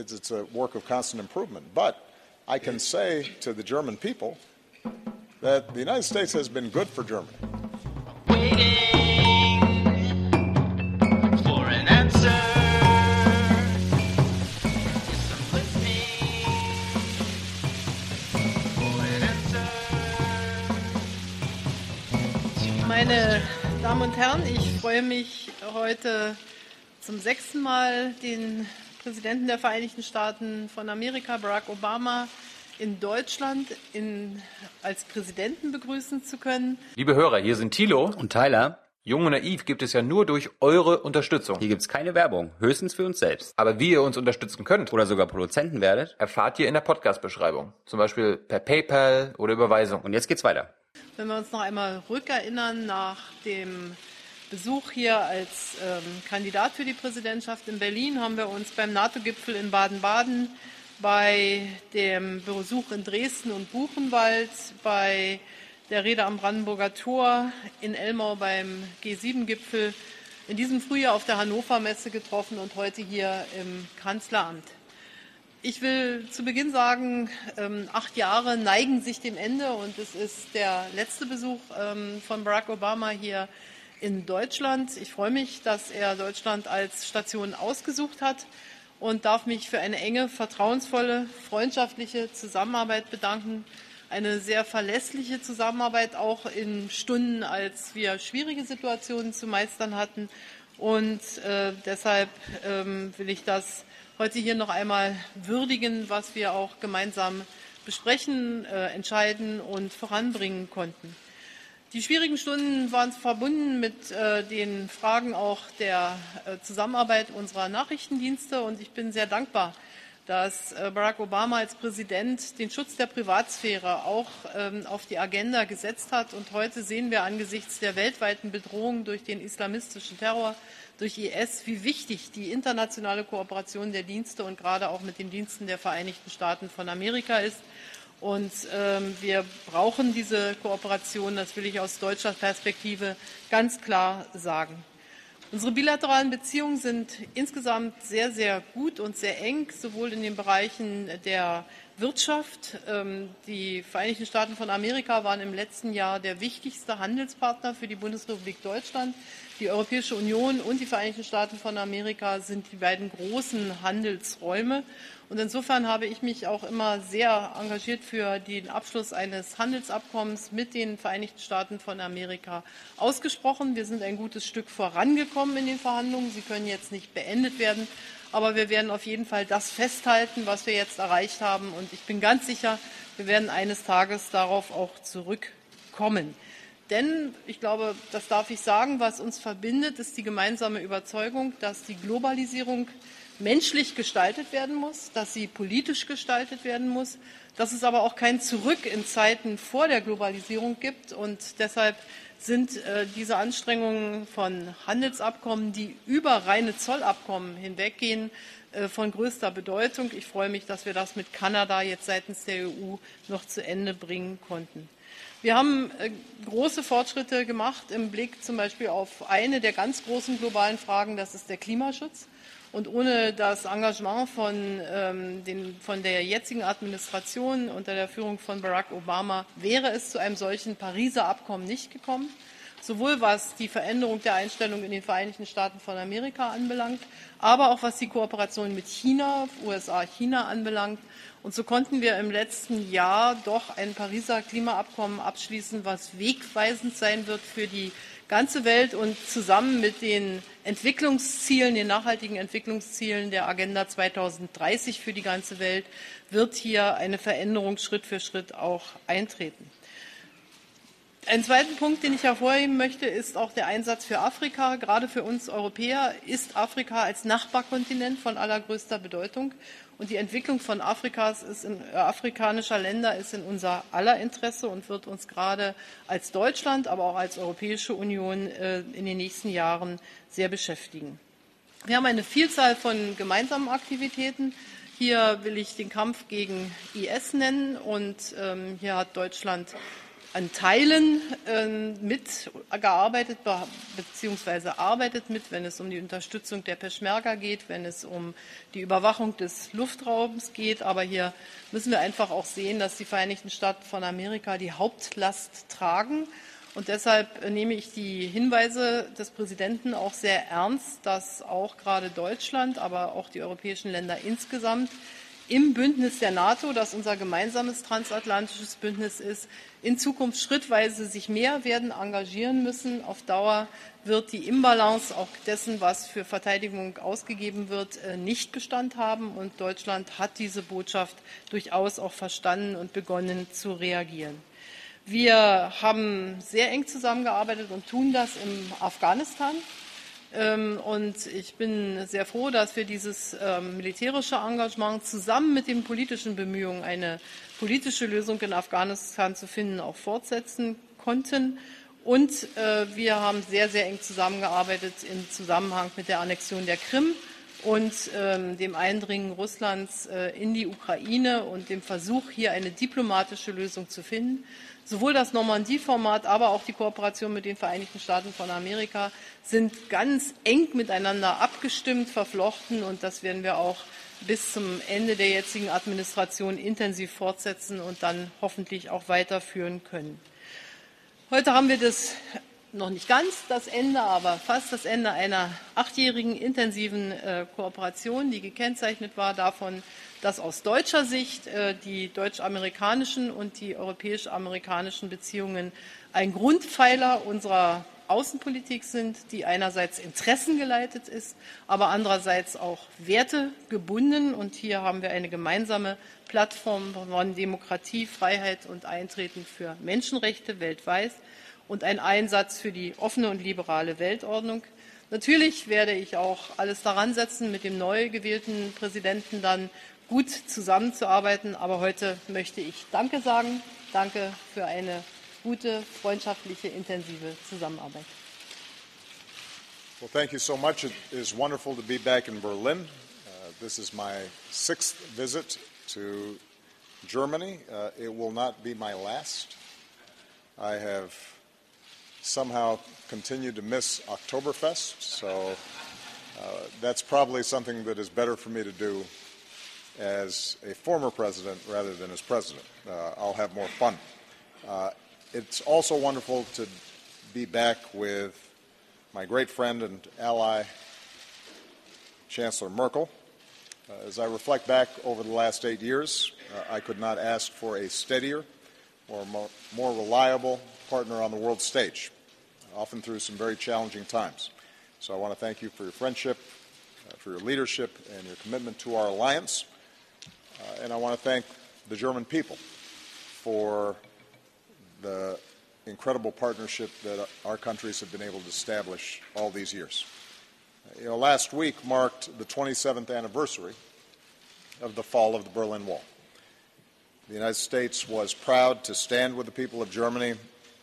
It's a work of constant improvement. But I can say to the German people that the United States has been good for Germany. for an answer. Meine Damen und Herren, ich freue mich heute zum sechsten Mal den Präsidenten der Vereinigten Staaten von Amerika, Barack Obama, in Deutschland in, als Präsidenten begrüßen zu können. Liebe Hörer, hier sind Thilo. Und Tyler, Jung und Naiv gibt es ja nur durch eure Unterstützung. hier gibt's keine Werbung, höchstens für uns selbst. Aber wie ihr uns unterstützen könnt, Oder sogar Produzenten werdet. erfahrt ihr in der Podcast-Beschreibung. Zum Beispiel per PayPal oder Überweisung. Und jetzt geht's weiter. Wenn wir uns noch einmal rückerinnern nach dem Besuch hier als ähm, Kandidat für die Präsidentschaft in Berlin, haben wir uns beim NATO-Gipfel in Baden-Baden, bei dem Besuch in Dresden und Buchenwald, bei der Rede am Brandenburger Tor, in Elmau beim G7-Gipfel, in diesem Frühjahr auf der Hannover Messe getroffen und heute hier im Kanzleramt. Ich will zu Beginn sagen, ähm, acht Jahre neigen sich dem Ende und es ist der letzte Besuch ähm, von Barack Obama hier in Deutschland. Ich freue mich, dass er Deutschland als Station ausgesucht hat und darf mich für eine enge, vertrauensvolle, freundschaftliche Zusammenarbeit bedanken. Eine sehr verlässliche Zusammenarbeit auch in Stunden, als wir schwierige Situationen zu meistern hatten. Und äh, deshalb ähm, will ich das heute hier noch einmal würdigen, was wir auch gemeinsam besprechen, äh, entscheiden und voranbringen konnten. Die schwierigen Stunden waren verbunden mit äh, den Fragen auch der äh, Zusammenarbeit unserer Nachrichtendienste und ich bin sehr dankbar, dass äh, Barack Obama als Präsident den Schutz der Privatsphäre auch ähm, auf die Agenda gesetzt hat. Und heute sehen wir angesichts der weltweiten Bedrohung durch den islamistischen Terror, durch IS, wie wichtig die internationale Kooperation der Dienste und gerade auch mit den Diensten der Vereinigten Staaten von Amerika ist. Und ähm, wir brauchen diese Kooperation, das will ich aus deutscher Perspektive ganz klar sagen. Unsere bilateralen Beziehungen sind insgesamt sehr, sehr gut und sehr eng, sowohl in den Bereichen der Wirtschaft. Ähm, Die Vereinigten Staaten von Amerika waren im letzten Jahr der wichtigste Handelspartner für die Bundesrepublik Deutschland. Die Europäische Union und die Vereinigten Staaten von Amerika sind die beiden großen Handelsräume. Und insofern habe ich mich auch immer sehr engagiert für den Abschluss eines Handelsabkommens mit den Vereinigten Staaten von Amerika ausgesprochen. Wir sind ein gutes Stück vorangekommen in den Verhandlungen. Sie können jetzt nicht beendet werden, aber wir werden auf jeden Fall das festhalten, was wir jetzt erreicht haben. Und ich bin ganz sicher, wir werden eines Tages darauf auch zurückkommen. Denn ich glaube, das darf ich sagen, was uns verbindet, ist die gemeinsame Überzeugung, dass die Globalisierung menschlich gestaltet werden muss, dass sie politisch gestaltet werden muss, dass es aber auch kein Zurück in Zeiten vor der Globalisierung gibt. Und deshalb sind äh, diese Anstrengungen von Handelsabkommen, die über reine Zollabkommen hinweggehen, äh, von größter Bedeutung. Ich freue mich, dass wir das mit Kanada jetzt seitens der EU noch zu Ende bringen konnten. Wir haben äh, große Fortschritte gemacht im Blick zum Beispiel auf eine der ganz großen globalen Fragen, das ist der Klimaschutz. Und ohne das Engagement von, ähm, den, von der jetzigen Administration unter der Führung von Barack Obama wäre es zu einem solchen Pariser Abkommen nicht gekommen. Sowohl was die Veränderung der Einstellung in den Vereinigten Staaten von Amerika anbelangt, aber auch was die Kooperation mit China, USA-China anbelangt. Und so konnten wir im letzten Jahr doch ein Pariser Klimaabkommen abschließen, was wegweisend sein wird für die ganze Welt und zusammen mit den Entwicklungszielen, den nachhaltigen Entwicklungszielen der Agenda 2030 für die ganze Welt wird hier eine Veränderung Schritt für Schritt auch eintreten. Ein zweiten Punkt, den ich hervorheben möchte, ist auch der Einsatz für Afrika. Gerade für uns Europäer ist Afrika als Nachbarkontinent von allergrößter Bedeutung. Und die Entwicklung von Afrikas ist in, äh, afrikanischer Länder ist in unser aller Interesse und wird uns gerade als Deutschland, aber auch als Europäische Union äh, in den nächsten Jahren sehr beschäftigen. Wir haben eine Vielzahl von gemeinsamen Aktivitäten. Hier will ich den Kampf gegen IS nennen und ähm, hier hat Deutschland an Teilen äh, mitgearbeitet bzw. arbeitet mit, wenn es um die Unterstützung der Peschmerga geht, wenn es um die Überwachung des Luftraums geht. Aber hier müssen wir einfach auch sehen, dass die Vereinigten Staaten von Amerika die Hauptlast tragen. Und deshalb nehme ich die Hinweise des Präsidenten auch sehr ernst, dass auch gerade Deutschland, aber auch die europäischen Länder insgesamt im Bündnis der NATO, das unser gemeinsames transatlantisches Bündnis ist, in Zukunft schrittweise sich mehr werden engagieren müssen. Auf Dauer wird die Imbalance auch dessen, was für Verteidigung ausgegeben wird, äh, nicht Bestand haben. Und Deutschland hat diese Botschaft durchaus auch verstanden und begonnen zu reagieren. Wir haben sehr eng zusammengearbeitet und tun das im Afghanistan. Ähm, und ich bin sehr froh, dass wir dieses ähm, militärische Engagement zusammen mit den politischen Bemühungen, eine politische Lösung in Afghanistan zu finden, auch fortsetzen konnten. Und äh, wir haben sehr, sehr eng zusammengearbeitet im Zusammenhang mit der Annexion der Krim und ähm, dem Eindringen Russlands äh, in die Ukraine und dem Versuch, hier eine diplomatische Lösung zu finden. Sowohl das Normandie-Format, aber auch die Kooperation mit den Vereinigten Staaten von Amerika sind ganz eng miteinander abgestimmt, verflochten und das werden wir auch bis zum Ende der jetzigen Administration intensiv fortsetzen und dann hoffentlich auch weiterführen können. Heute haben wir das noch nicht ganz das Ende, aber fast das Ende einer achtjährigen intensiven äh, Kooperation, die gekennzeichnet war davon, dass aus deutscher Sicht äh, die deutsch-amerikanischen und die europäisch-amerikanischen Beziehungen ein Grundpfeiler unserer Außenpolitik sind, die einerseits interessengeleitet ist, aber andererseits auch wertegebunden. Und hier haben wir eine gemeinsame Plattform von Demokratie, Freiheit und Eintreten für Menschenrechte weltweit und ein Einsatz für die offene und liberale Weltordnung. Natürlich werde ich auch alles daran setzen, mit dem neu gewählten Präsidenten dann gut zusammenzuarbeiten. Aber heute möchte ich Danke sagen. Danke für eine gute, freundschaftliche, intensive Zusammenarbeit. Well, thank you so much. It is wonderful to be back in Berlin. Uh, this is my sixth visit to Germany. Uh, it will not be my last. I have somehow continue to miss Oktoberfest, so uh, that's probably something that is better for me to do as a former president rather than as president. Uh, I'll have more fun. Uh, it's also wonderful to be back with my great friend and ally, Chancellor Merkel. Uh, as I reflect back over the last eight years, uh, I could not ask for a steadier or more, more reliable partner on the world stage, often through some very challenging times. So I want to thank you for your friendship, uh, for your leadership, and your commitment to our alliance. Uh, and I want to thank the German people for the incredible partnership that our countries have been able to establish all these years. You know, last week marked the 27th anniversary of the fall of the Berlin Wall. The United States was proud to stand with the people of Germany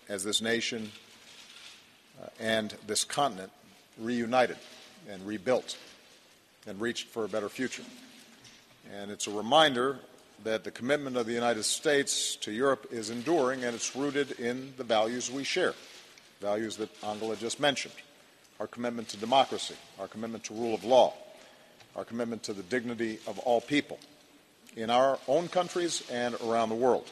as this nation uh, and this continent reunited and rebuilt and reached for a better future. And it's a reminder that the commitment of the United States to Europe is enduring and it's rooted in the values we share, values that Angela just mentioned our commitment to democracy, our commitment to rule of law, our commitment to the dignity of all people in our own countries and around the world.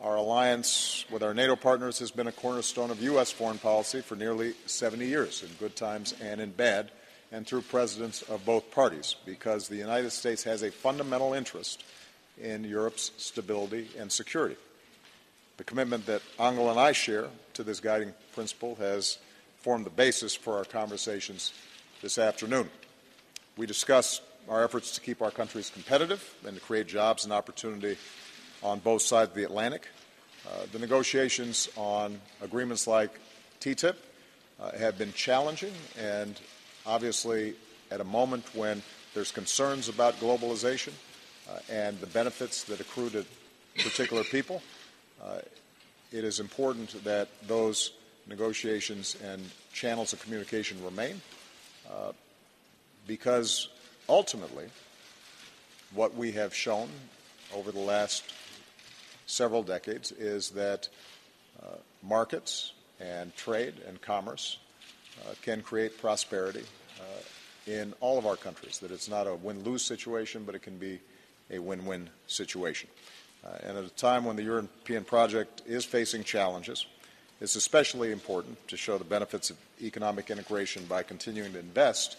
Our alliance with our NATO partners has been a cornerstone of U.S. foreign policy for nearly 70 years, in good times and in bad, and through presidents of both parties, because the United States has a fundamental interest in Europe's stability and security. The commitment that Angela and I share to this guiding principle has formed the basis for our conversations this afternoon. We discussed our efforts to keep our countries competitive and to create jobs and opportunity on both sides of the Atlantic. Uh, the negotiations on agreements like TTIP uh, have been challenging, and obviously, at a moment when there's concerns about globalization uh, and the benefits that accrue to particular people, uh, it is important that those negotiations and channels of communication remain uh, because ultimately, what we have shown over the last several decades is that uh, markets and trade and commerce uh, can create prosperity uh, in all of our countries, that it's not a win lose situation, but it can be a win win situation. Uh, and at a time when the European project is facing challenges, it's especially important to show the benefits of economic integration by continuing to invest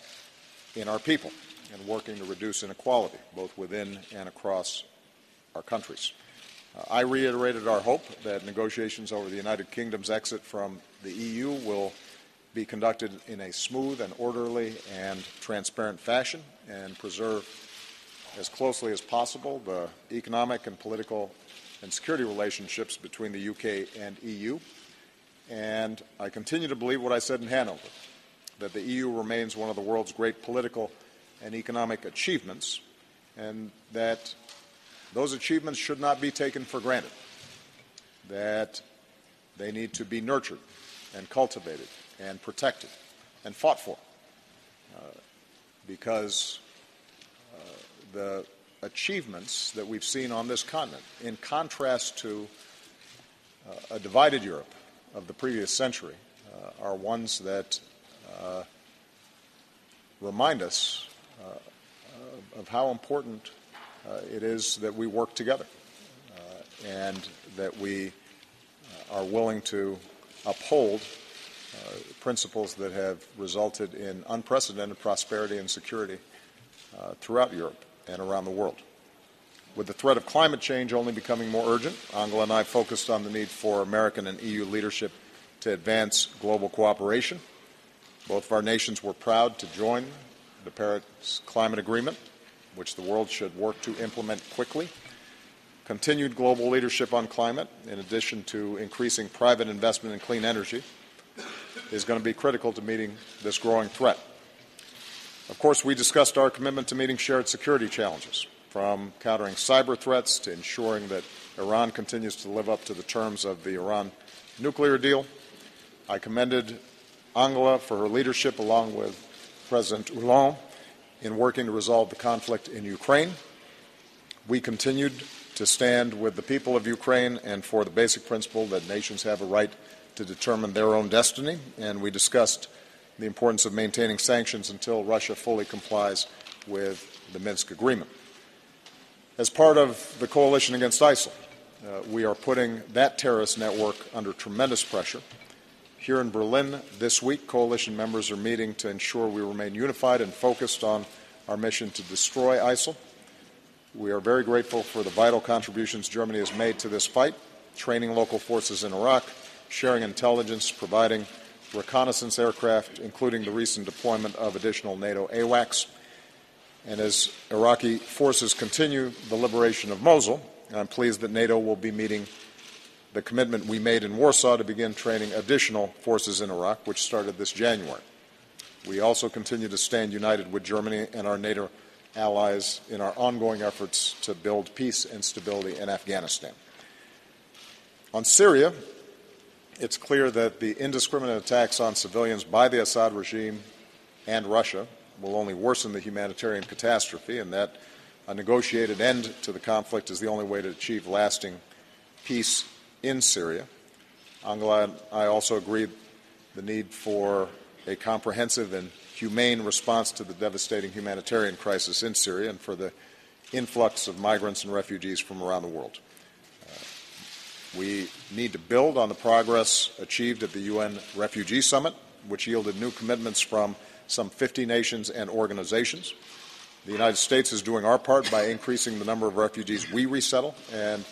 in our people and working to reduce inequality, both within and across our countries. Uh, I reiterated our hope that negotiations over the United Kingdom's exit from the EU will be conducted in a smooth and orderly and transparent fashion and preserve as closely as possible the economic and political and security relationships between the UK and EU. And I continue to believe what I said in Hanover that the EU remains one of the world's great political and economic achievements, and that those achievements should not be taken for granted, that they need to be nurtured and cultivated and protected and fought for. Uh, because uh, the achievements that we've seen on this continent, in contrast to uh, a divided Europe of the previous century, uh, are ones that uh, remind us uh, of how important it is that we work together and that we are willing to uphold uh, principles that have resulted in unprecedented prosperity and security uh, throughout Europe and around the world. With the threat of climate change only becoming more urgent, Angela and I focused on the need for American and EU leadership to advance global cooperation. Both of our nations were proud to join the Paris Climate Agreement, which the world should work to implement quickly. Continued global leadership on climate, in addition to increasing private investment in clean energy, is going to be critical to meeting this growing threat. Of course, we discussed our commitment to meeting shared security challenges, from countering cyber threats to ensuring that Iran continues to live up to the terms of the Iran nuclear deal. I commended Angela for her leadership, along with President Hollande, in working to resolve the conflict in Ukraine. We continued to stand with the people of Ukraine and for the basic principle that nations have a right to determine their own destiny, and we discussed the importance of maintaining sanctions until Russia fully complies with the Minsk agreement. As part of the coalition against ISIL, uh, we are putting that terrorist network under tremendous pressure. Here in Berlin this week, coalition members are meeting to ensure we remain unified and focused on our mission to destroy ISIL. We are very grateful for the vital contributions Germany has made to this fight, training local forces in Iraq, sharing intelligence, providing reconnaissance aircraft, including the recent deployment of additional NATO AWACS. And as Iraqi forces continue the liberation of Mosul, I'm pleased that NATO will be meeting the commitment we made in Warsaw to begin training additional forces in Iraq, which started this January. We also continue to stand united with Germany and our NATO allies in our ongoing efforts to build peace and stability in Afghanistan. On Syria, it's clear that the indiscriminate attacks on civilians by the Assad regime and Russia will only worsen the humanitarian catastrophe, and that a negotiated end to the conflict is the only way to achieve lasting peace in Syria. Angela I also agree the need for a comprehensive and humane response to the devastating humanitarian crisis in Syria and for the influx of migrants and refugees from around the world. Uh, we need to build on the progress achieved at the UN Refugee Summit, which yielded new commitments from some 50 nations and organizations. The United States is doing our part by increasing the number of refugees we resettle, and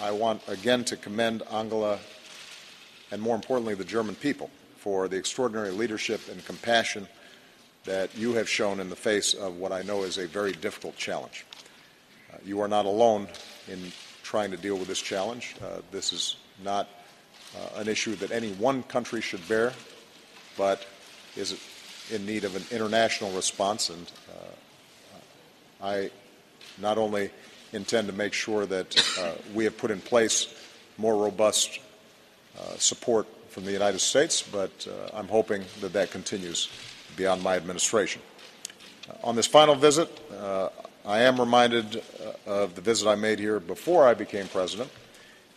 I want again to commend Angela and more importantly the German people for the extraordinary leadership and compassion that you have shown in the face of what I know is a very difficult challenge. Uh, you are not alone in trying to deal with this challenge. Uh, this is not uh, an issue that any one country should bear, but is in need of an international response. And uh, I not only intend to make sure that uh, we have put in place more robust uh, support from the United States, but uh, I'm hoping that that continues beyond my administration. on this final visit, I am reminded uh, of the visit I made here before I became president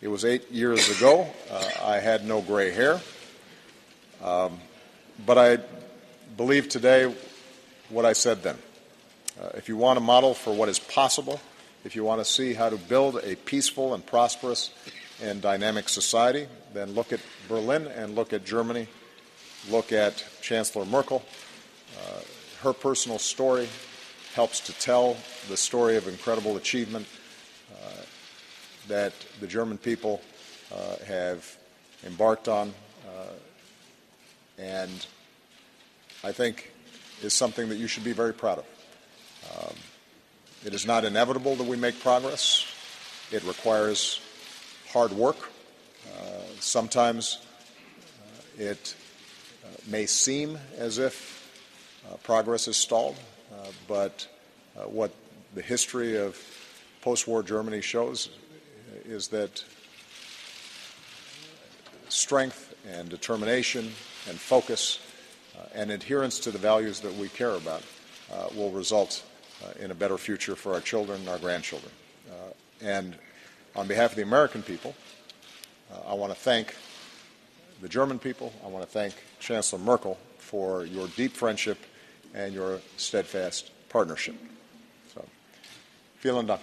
It was eight years ago. Uh, I had no gray hair. Um, but I believe today what I said then. Uh, if you want a model for what is possible, if you want to see how to build a peaceful and prosperous and dynamic society, then look at Berlin and look at Germany. Look at Chancellor Merkel. Uh, her personal story helps to tell the story of incredible achievement uh, that the German people uh, have embarked on. Uh, and I think is something that you should be very proud of. Um, it is not inevitable that we make progress. It requires hard work. Uh, sometimes uh, it uh, may seem as if uh, progress is stalled, uh, but uh, what the history of post war Germany shows is that strength and determination and focus and adherence to the values that we care about will result Uh, in a better future for our children and our grandchildren. Uh, and on behalf of the American people, uh, I want to thank the German people. I want to thank Chancellor Merkel for your deep friendship and your steadfast partnership. So, vielen Dank.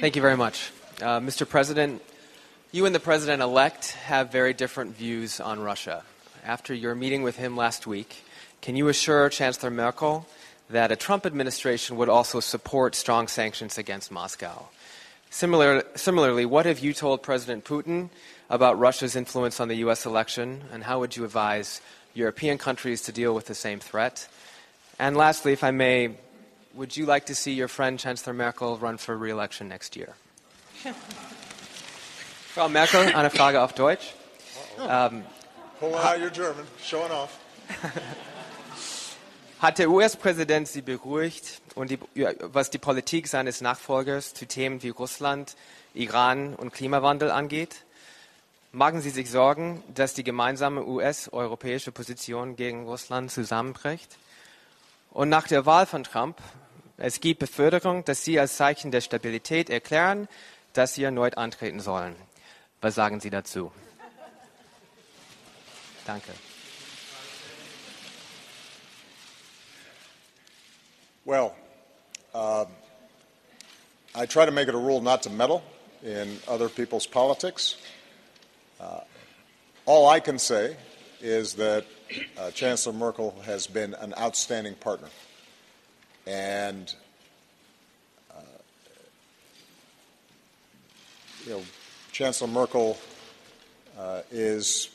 Thank you very much. Uh, Mr. President, you and the president elect have very different views on Russia. After your meeting with him last week, can you assure Chancellor Merkel that a Trump administration would also support strong sanctions against Moscow? Similar, similarly, what have you told President Putin about Russia's influence on the U.S. election, and how would you advise European countries to deal with the same threat? And lastly, if I may, would you like to see your friend Chancellor Merkel run for re-election next year? Frau Merkel, eine Frage auf Deutsch. German, showing off. Hat der US-Präsident Sie beruhigt, und die, was die Politik seines Nachfolgers zu Themen wie Russland, Iran und Klimawandel angeht? Machen Sie sich Sorgen, dass die gemeinsame US-europäische Position gegen Russland zusammenbricht? Und nach der Wahl von Trump es gibt Beförderung, dass Sie als Zeichen der Stabilität erklären, dass Sie erneut antreten sollen. Was sagen Sie dazu? Danke. Well, uh, I try to make it a rule not to meddle in other people's politics. Uh, all I can say is that uh, Chancellor Merkel has been an outstanding partner. And, you know, Chancellor Merkel uh, is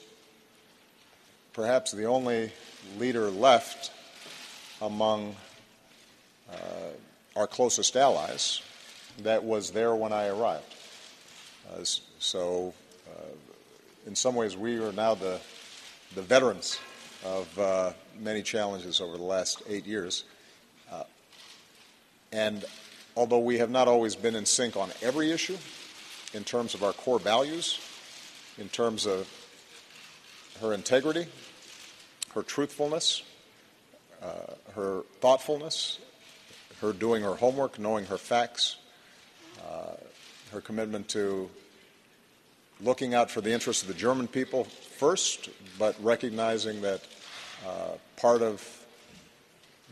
perhaps the only leader left among uh, our closest allies that was there when I arrived. Uh, so, uh, in some ways, we are now the, the veterans of uh, many challenges over the last eight years. And although we have not always been in sync on every issue, in terms of our core values, in terms of her integrity, her truthfulness, uh, her thoughtfulness, her doing her homework, knowing her facts, uh, her commitment to looking out for the interests of the German people first, but recognizing that uh, part of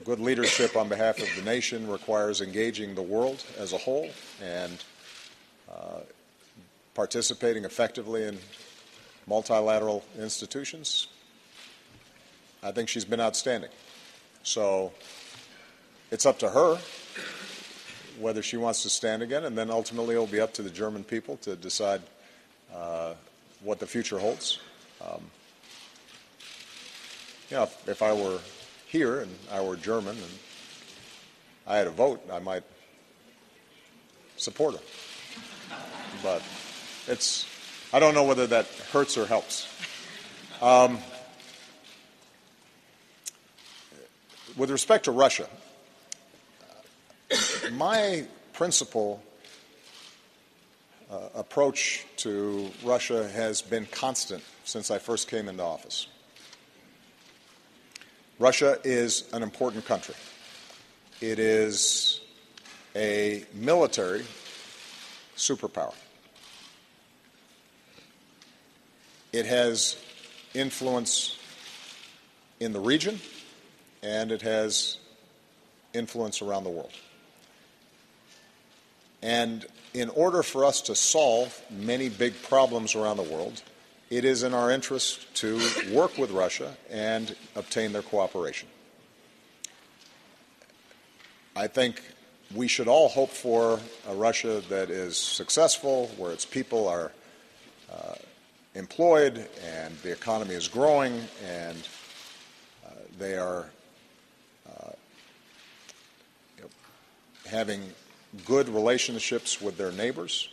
Good leadership on behalf of the nation requires engaging the world as a whole and uh, participating effectively in multilateral institutions. I think she's been outstanding. So it's up to her whether she wants to stand again, and then ultimately it'll be up to the German people to decide uh, what the future holds. Um, you know, if, if I were here and I were German and I had a vote, I might support her. But it's, I don't know whether that hurts or helps. Um, with respect to Russia, my principal uh, approach to Russia has been constant since I first came into office. Russia is an important country. It is a military superpower. It has influence in the region and it has influence around the world. And in order for us to solve many big problems around the world, it is in our interest to work with Russia and obtain their cooperation. I think we should all hope for a Russia that is successful, where its people are uh, employed and the economy is growing and uh, they are uh, you know, having good relationships with their neighbors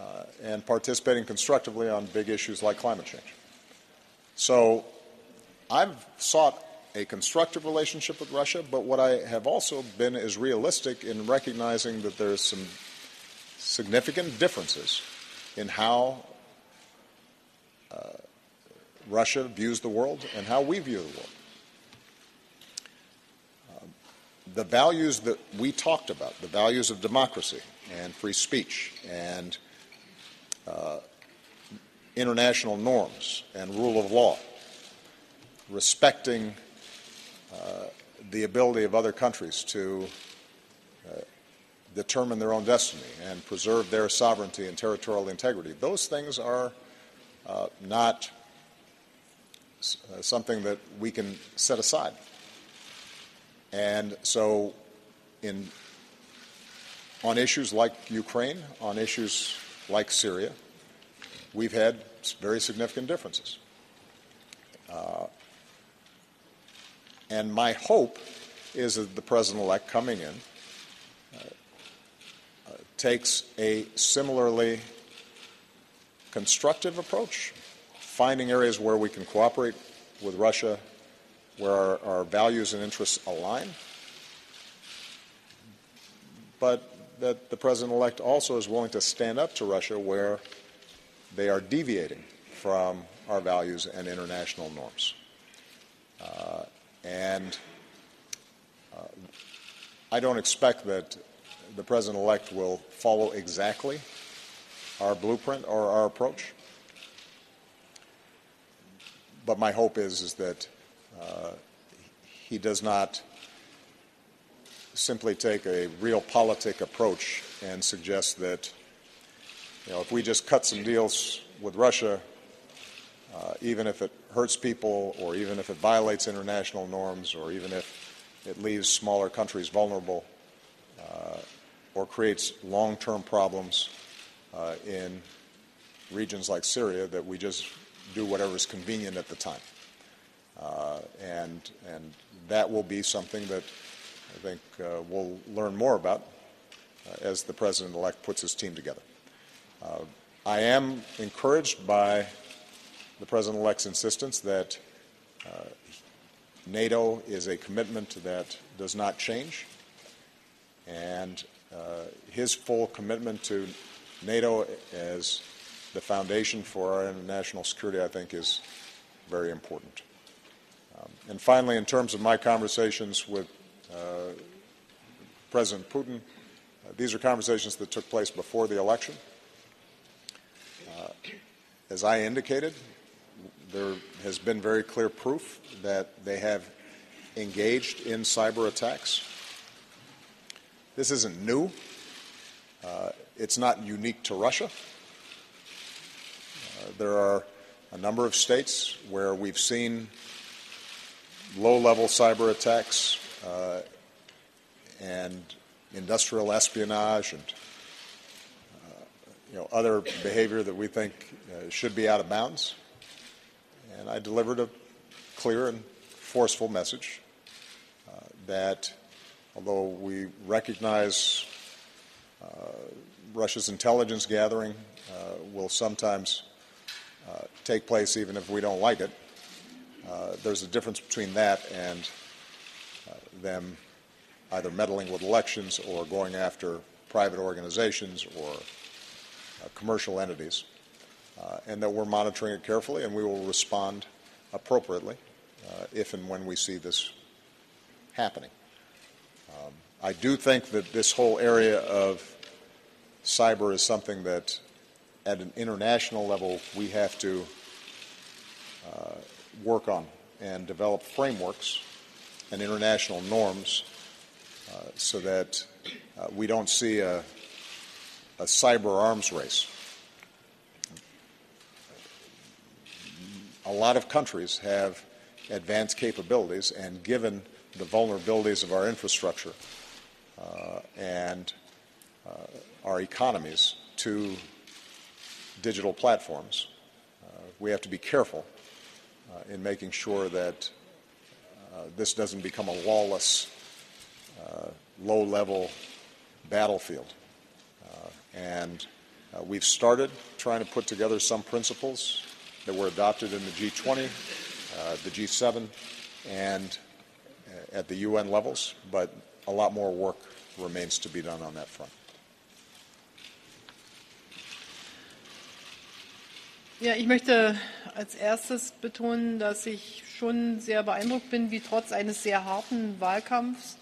uh, and participating constructively on big issues like climate change. So I've sought a constructive relationship with Russia, but what I have also been is realistic in recognizing that there's some significant differences in how uh, Russia views the world and how we view the world. Uh, the values that we talked about, the values of democracy and free speech and uh, international norms and rule of law, respecting uh, the ability of other countries to uh, determine their own destiny and preserve their sovereignty and territorial integrity. Those things are uh, not uh, something that we can set aside. And so, in, on issues like Ukraine, on issues like Syria, we've had very significant differences. Uh, and my hope is that the president elect coming in uh, uh, takes a similarly constructive approach, finding areas where we can cooperate with Russia, where our, our values and interests align, but that the president elect also is willing to stand up to Russia where they are deviating from our values and international norms. Uh, and uh, I don't expect that the president elect will follow exactly our blueprint or our approach. But my hope is, is that uh, he does not simply take a realpolitik approach and suggest that you know, if we just cut some deals with Russia, uh, even if it hurts people or even if it violates international norms or even if it leaves smaller countries vulnerable uh, or creates long term problems uh, in regions like Syria, that we just do whatever is convenient at the time. Uh, and, and that will be something that I think uh, we'll learn more about uh, as the president elect puts his team together. I am encouraged by the President elect's insistence that uh, NATO is a commitment that does not change, and uh, his full commitment to NATO as the foundation for our international security, I think, is very important. Um, and finally, in terms of my conversations with uh, President Putin, uh, these are conversations that took place before the election. Uh, as I indicated, there has been very clear proof that they have engaged in cyber attacks. This isn't new. Uh, it's not unique to Russia. Uh, there are a number of states where we've seen low level cyber attacks uh, and industrial espionage and uh, you know, other behavior that we think uh, should be out of bounds. And I delivered a clear and forceful message uh, that although we recognize Russia's intelligence gathering uh, will sometimes uh, take place even if we don't like it, uh, there's a difference between that and them either meddling with elections or going after private organizations or commercial entities and that we're monitoring it carefully and we will respond appropriately if and when we see this happening. Um, I do think that this whole area of cyber is something that, at an international level, we have to uh, work on and develop frameworks and international norms uh, so that uh, we don't see a, a cyber arms race. A lot of countries have advanced capabilities, and given the vulnerabilities of our infrastructure uh, and uh, our economies to digital platforms, uh, we have to be careful uh, in making sure that uh, this doesn't become a lawless, uh, low level battlefield. and we've started trying to put together some principles that were adopted in the G20, uh, the G7, and uh, at the UN levels, but a lot more work remains to be done on that front. Ja, ich möchte als erstes betonen, dass ich schon sehr beeindruckt bin, wie trotz eines sehr harten Wahlkampfs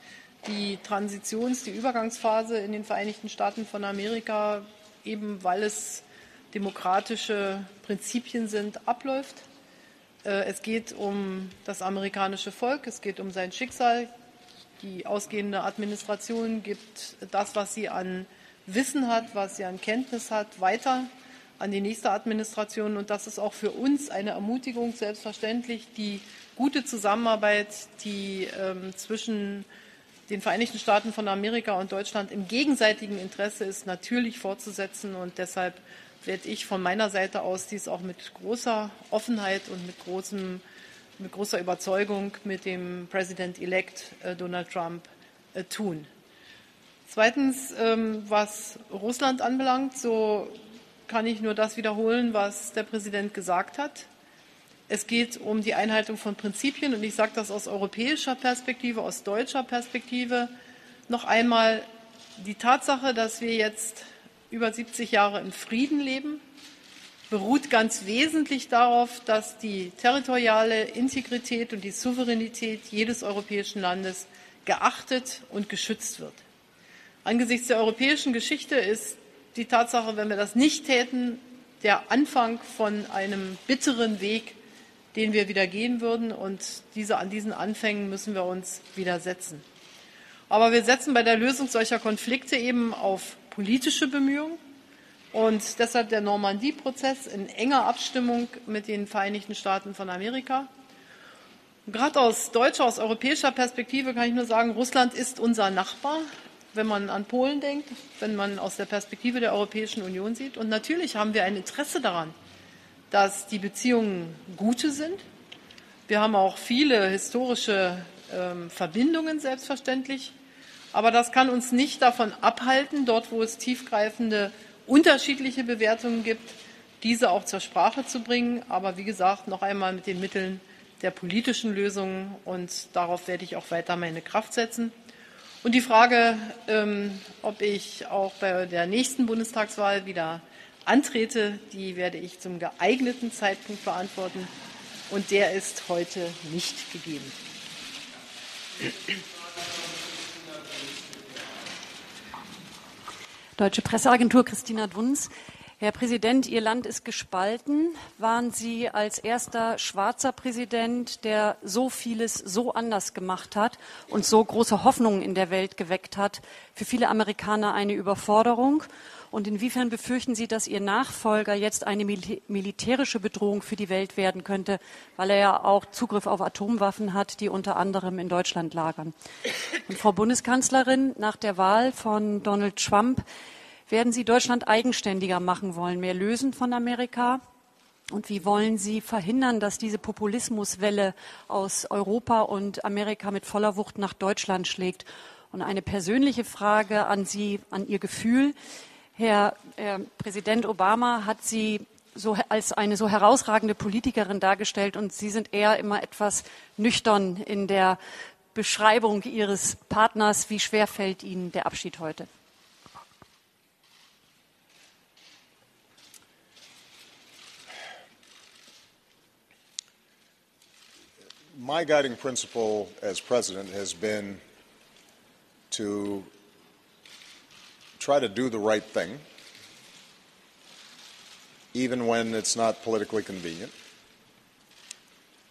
die Transitions-, die Übergangsphase in den Vereinigten Staaten von Amerika, eben weil es demokratische Prinzipien sind, abläuft. Äh, es geht um das amerikanische Volk, es geht um sein Schicksal. Die ausgehende Administration gibt das, was sie an Wissen hat, was sie an Kenntnis hat, weiter an die nächste Administration. Und das ist auch für uns eine Ermutigung, selbstverständlich die gute Zusammenarbeit, die ähm, zwischen den Vereinigten Staaten von Amerika und Deutschland im gegenseitigen Interesse ist, natürlich fortzusetzen. Und deshalb werde ich von meiner Seite aus dies auch mit großer Offenheit und mit, großem, mit großer Überzeugung mit dem President-elect äh, Donald Trump äh, tun. Zweitens, ähm, was Russland anbelangt, so kann ich nur das wiederholen, was der Präsident gesagt hat. Es geht um die Einhaltung von Prinzipien und ich sage das aus europäischer Perspektive, aus deutscher Perspektive. Noch einmal die Tatsache, dass wir jetzt über 70 Jahre im Frieden leben, beruht ganz wesentlich darauf, dass die territoriale Integrität und die Souveränität jedes europäischen Landes geachtet und geschützt wird. Angesichts der europäischen Geschichte ist die Tatsache, wenn wir das nicht täten, der Anfang von einem bitteren Weg, den wir wieder gehen würden. Und diese, an diesen Anfängen müssen wir uns widersetzen. Aber wir setzen bei der Lösung solcher Konflikte eben auf politische Bemühungen und deshalb der Normandie-Prozess in enger Abstimmung mit den Vereinigten Staaten von Amerika. Gerade aus deutscher, aus europäischer Perspektive kann ich nur sagen, Russland ist unser Nachbar, wenn man an Polen denkt, wenn man aus der Perspektive der Europäischen Union sieht. Und natürlich haben wir ein Interesse daran, dass die Beziehungen gute sind. Wir haben auch viele historische ähm, Verbindungen selbstverständlich. Aber das kann uns nicht davon abhalten, dort, wo es tiefgreifende unterschiedliche Bewertungen gibt, diese auch zur Sprache zu bringen. Aber wie gesagt, noch einmal mit den Mitteln der politischen Lösungen. Und darauf werde ich auch weiter meine Kraft setzen. Und die Frage, ähm, ob ich auch bei der nächsten Bundestagswahl wieder antrete, die werde ich zum geeigneten Zeitpunkt beantworten. Und der ist heute nicht gegeben. Deutsche Presseagentur Christina Dunz. Herr Präsident, Ihr Land ist gespalten. Waren Sie als erster schwarzer Präsident, der so vieles so anders gemacht hat und so große Hoffnungen in der Welt geweckt hat, für viele Amerikaner eine Überforderung? Und inwiefern befürchten Sie, dass Ihr Nachfolger jetzt eine militärische Bedrohung für die Welt werden könnte, weil er ja auch Zugriff auf Atomwaffen hat, die unter anderem in Deutschland lagern? Und Frau Bundeskanzlerin, nach der Wahl von Donald Trump werden Sie Deutschland eigenständiger machen wollen, mehr lösen von Amerika? Und wie wollen Sie verhindern, dass diese Populismuswelle aus Europa und Amerika mit voller Wucht nach Deutschland schlägt? Und eine persönliche Frage an Sie, an Ihr Gefühl. Herr, Herr Präsident Obama hat Sie so als eine so herausragende Politikerin dargestellt und Sie sind eher immer etwas nüchtern in der Beschreibung Ihres Partners. Wie schwer fällt Ihnen der Abschied heute? My guiding principle as president has been to try to do the right thing, even when it's not politically convenient,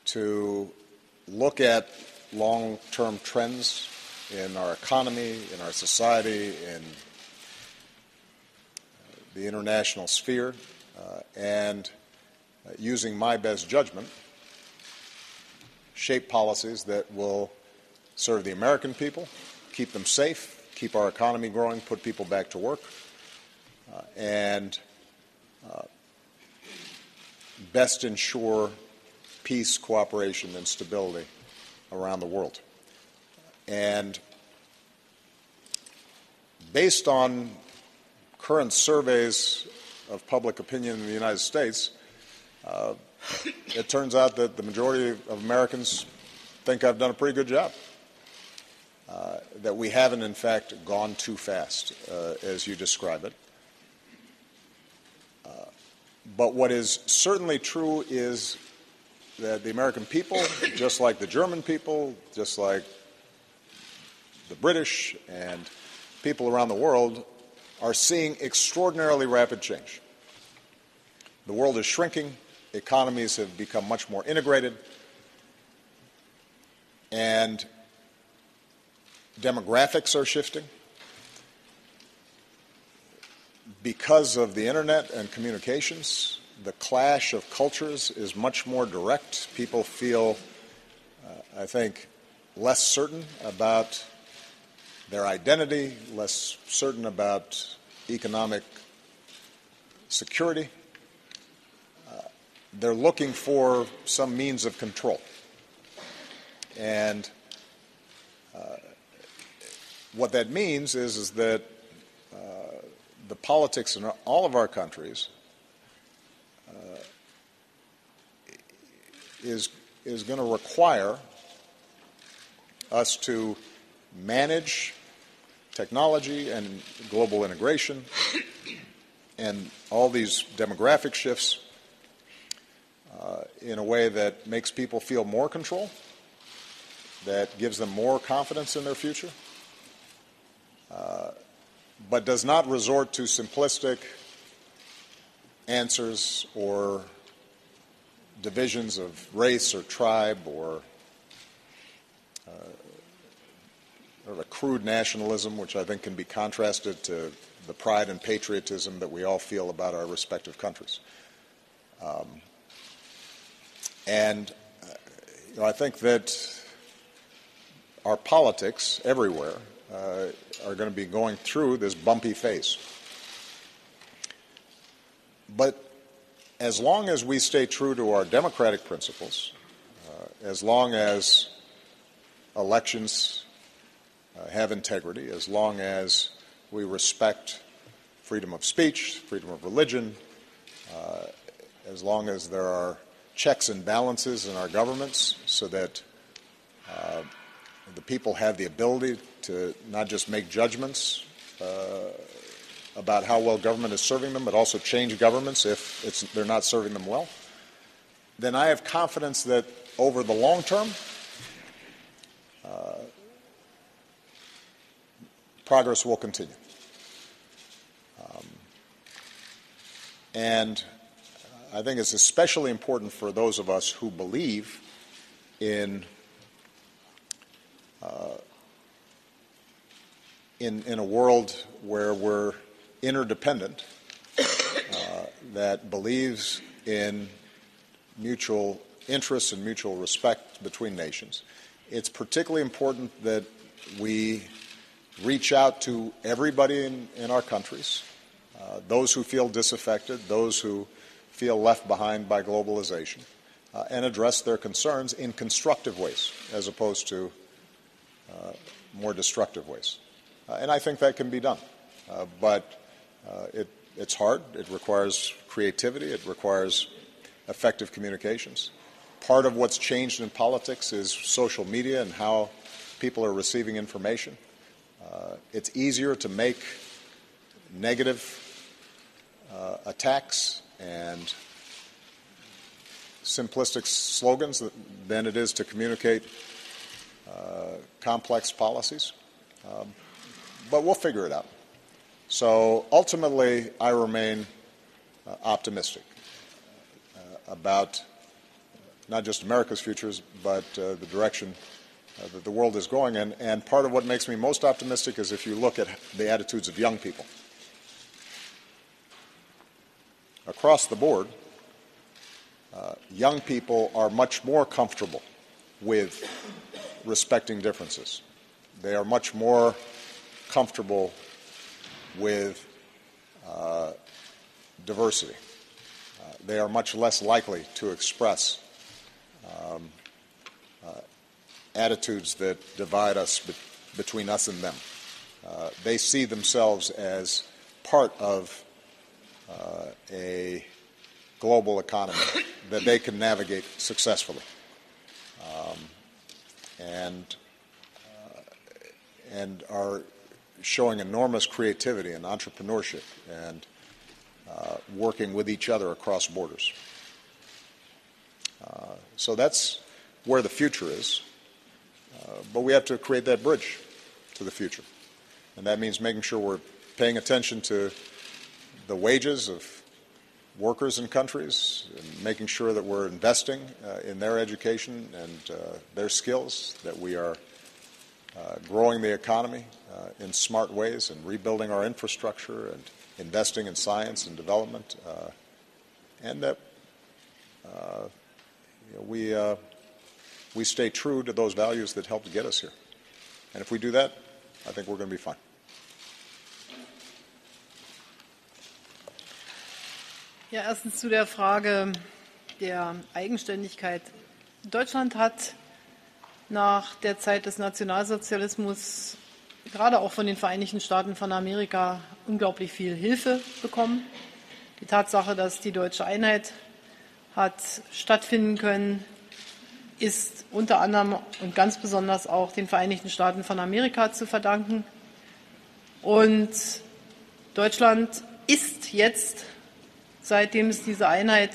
to look at long term trends in our economy, in our society, in the international sphere, uh, and uh, using my best judgment, shape policies that will serve the American people, keep them safe, keep our economy growing, put people back to work, uh, and uh, best ensure peace, cooperation, and stability around the world. And based on current surveys of public opinion in the United States, uh, it turns out that the majority of Americans think I've done a pretty good job. Uh, that we haven't, in fact, gone too fast, uh, as you describe it. Uh, but what is certainly true is that the American people, just like the German people, just like the British and people around the world, are seeing extraordinarily rapid change. The world is shrinking, economies have become much more integrated, and demographics are shifting. Because of the internet and communications, the clash of cultures is much more direct. People feel, uh, I think, less certain about their identity, less certain about economic security. They're looking for some means of control. And uh, what that means is, is that uh, the politics in all of our countries uh, is, is going to require us to manage technology and global integration and all these demographic shifts uh, in a way that makes people feel more control, that gives them more confidence in their future, uh, but does not resort to simplistic answers or divisions of race or tribe or uh, a crude nationalism, which I think can be contrasted to the pride and patriotism that we all feel about our respective countries. Um, and uh, you know, I think that our politics everywhere uh, are going to be going through this bumpy phase. But as long as we stay true to our democratic principles, uh, as long as elections uh, have integrity, as long as we respect freedom of speech, freedom of religion, uh, as long as there are checks and balances in our governments so that uh, the people have the ability to not just make judgments uh, about how well government is serving them, but also change governments if they're not serving them well, then I have confidence that over the long term, uh, progress will continue. Um, and I think it's especially important for those of us who believe in uh, in, in a world where we're interdependent, uh, that believes in mutual interests and mutual respect between nations. It's particularly important that we reach out to everybody in, in our countries, uh, those who feel disaffected, those who feel left behind by globalization, uh, and address their concerns in constructive ways as opposed to uh, more destructive ways. Uh, and I think that can be done. Uh, but uh, it, it's hard, it requires creativity, it requires effective communications. Part of what's changed in politics is social media and how people are receiving information. Uh, it's easier to make negative attacks and simplistic slogans than it is to communicate uh, complex policies. Um, but we'll figure it out. So ultimately, I remain uh, optimistic uh, about not just America's futures, but uh, the direction uh, that the world is going in. And part of what makes me most optimistic is if you look at the attitudes of young people. Across the board, uh, young people are much more comfortable with respecting differences. They are much more comfortable with uh, diversity. Uh, they are much less likely to express um, uh, attitudes that divide us be- between us and them. Uh, they see themselves as part of uh, a global economy that they can navigate successfully. Um, and, uh, and are showing enormous creativity and entrepreneurship and uh, working with each other across borders. Uh, so that's where the future is. Uh, but we have to create that bridge to the future. And that means making sure we're paying attention to the wages of workers in countries and making sure that we're investing uh, in their education and uh, their skills, that we are uh, growing the economy uh, in smart ways and rebuilding our infrastructure and investing in science and development, uh, and that uh, we, we stay true to those values that helped get us here. And if we do that, I think we're going to be fine. Ja, erstens zu der Frage der Eigenständigkeit. Deutschland hat nach der Zeit des Nationalsozialismus gerade auch von den Vereinigten Staaten von Amerika unglaublich viel Hilfe bekommen. Die Tatsache, dass die deutsche Einheit hat stattfinden können, ist unter anderem und ganz besonders auch den Vereinigten Staaten von Amerika zu verdanken. Und Deutschland ist jetzt seitdem es diese Einheit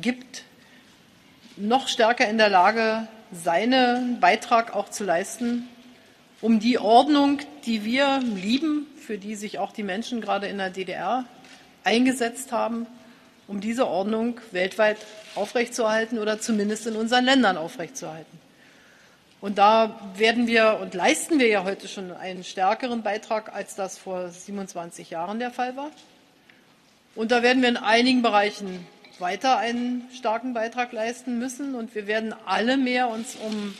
gibt, noch stärker in der Lage, seinen Beitrag auch zu leisten, um die Ordnung, die wir lieben, für die sich auch die Menschen gerade in der DDR eingesetzt haben, um diese Ordnung weltweit aufrechtzuerhalten oder zumindest in unseren Ländern aufrechtzuerhalten. Und da werden wir und leisten wir ja heute schon einen stärkeren Beitrag, als das vor 27 Jahren der Fall war. Und da werden wir in einigen Bereichen weiter einen starken Beitrag leisten müssen. Und wir werden alle mehr uns um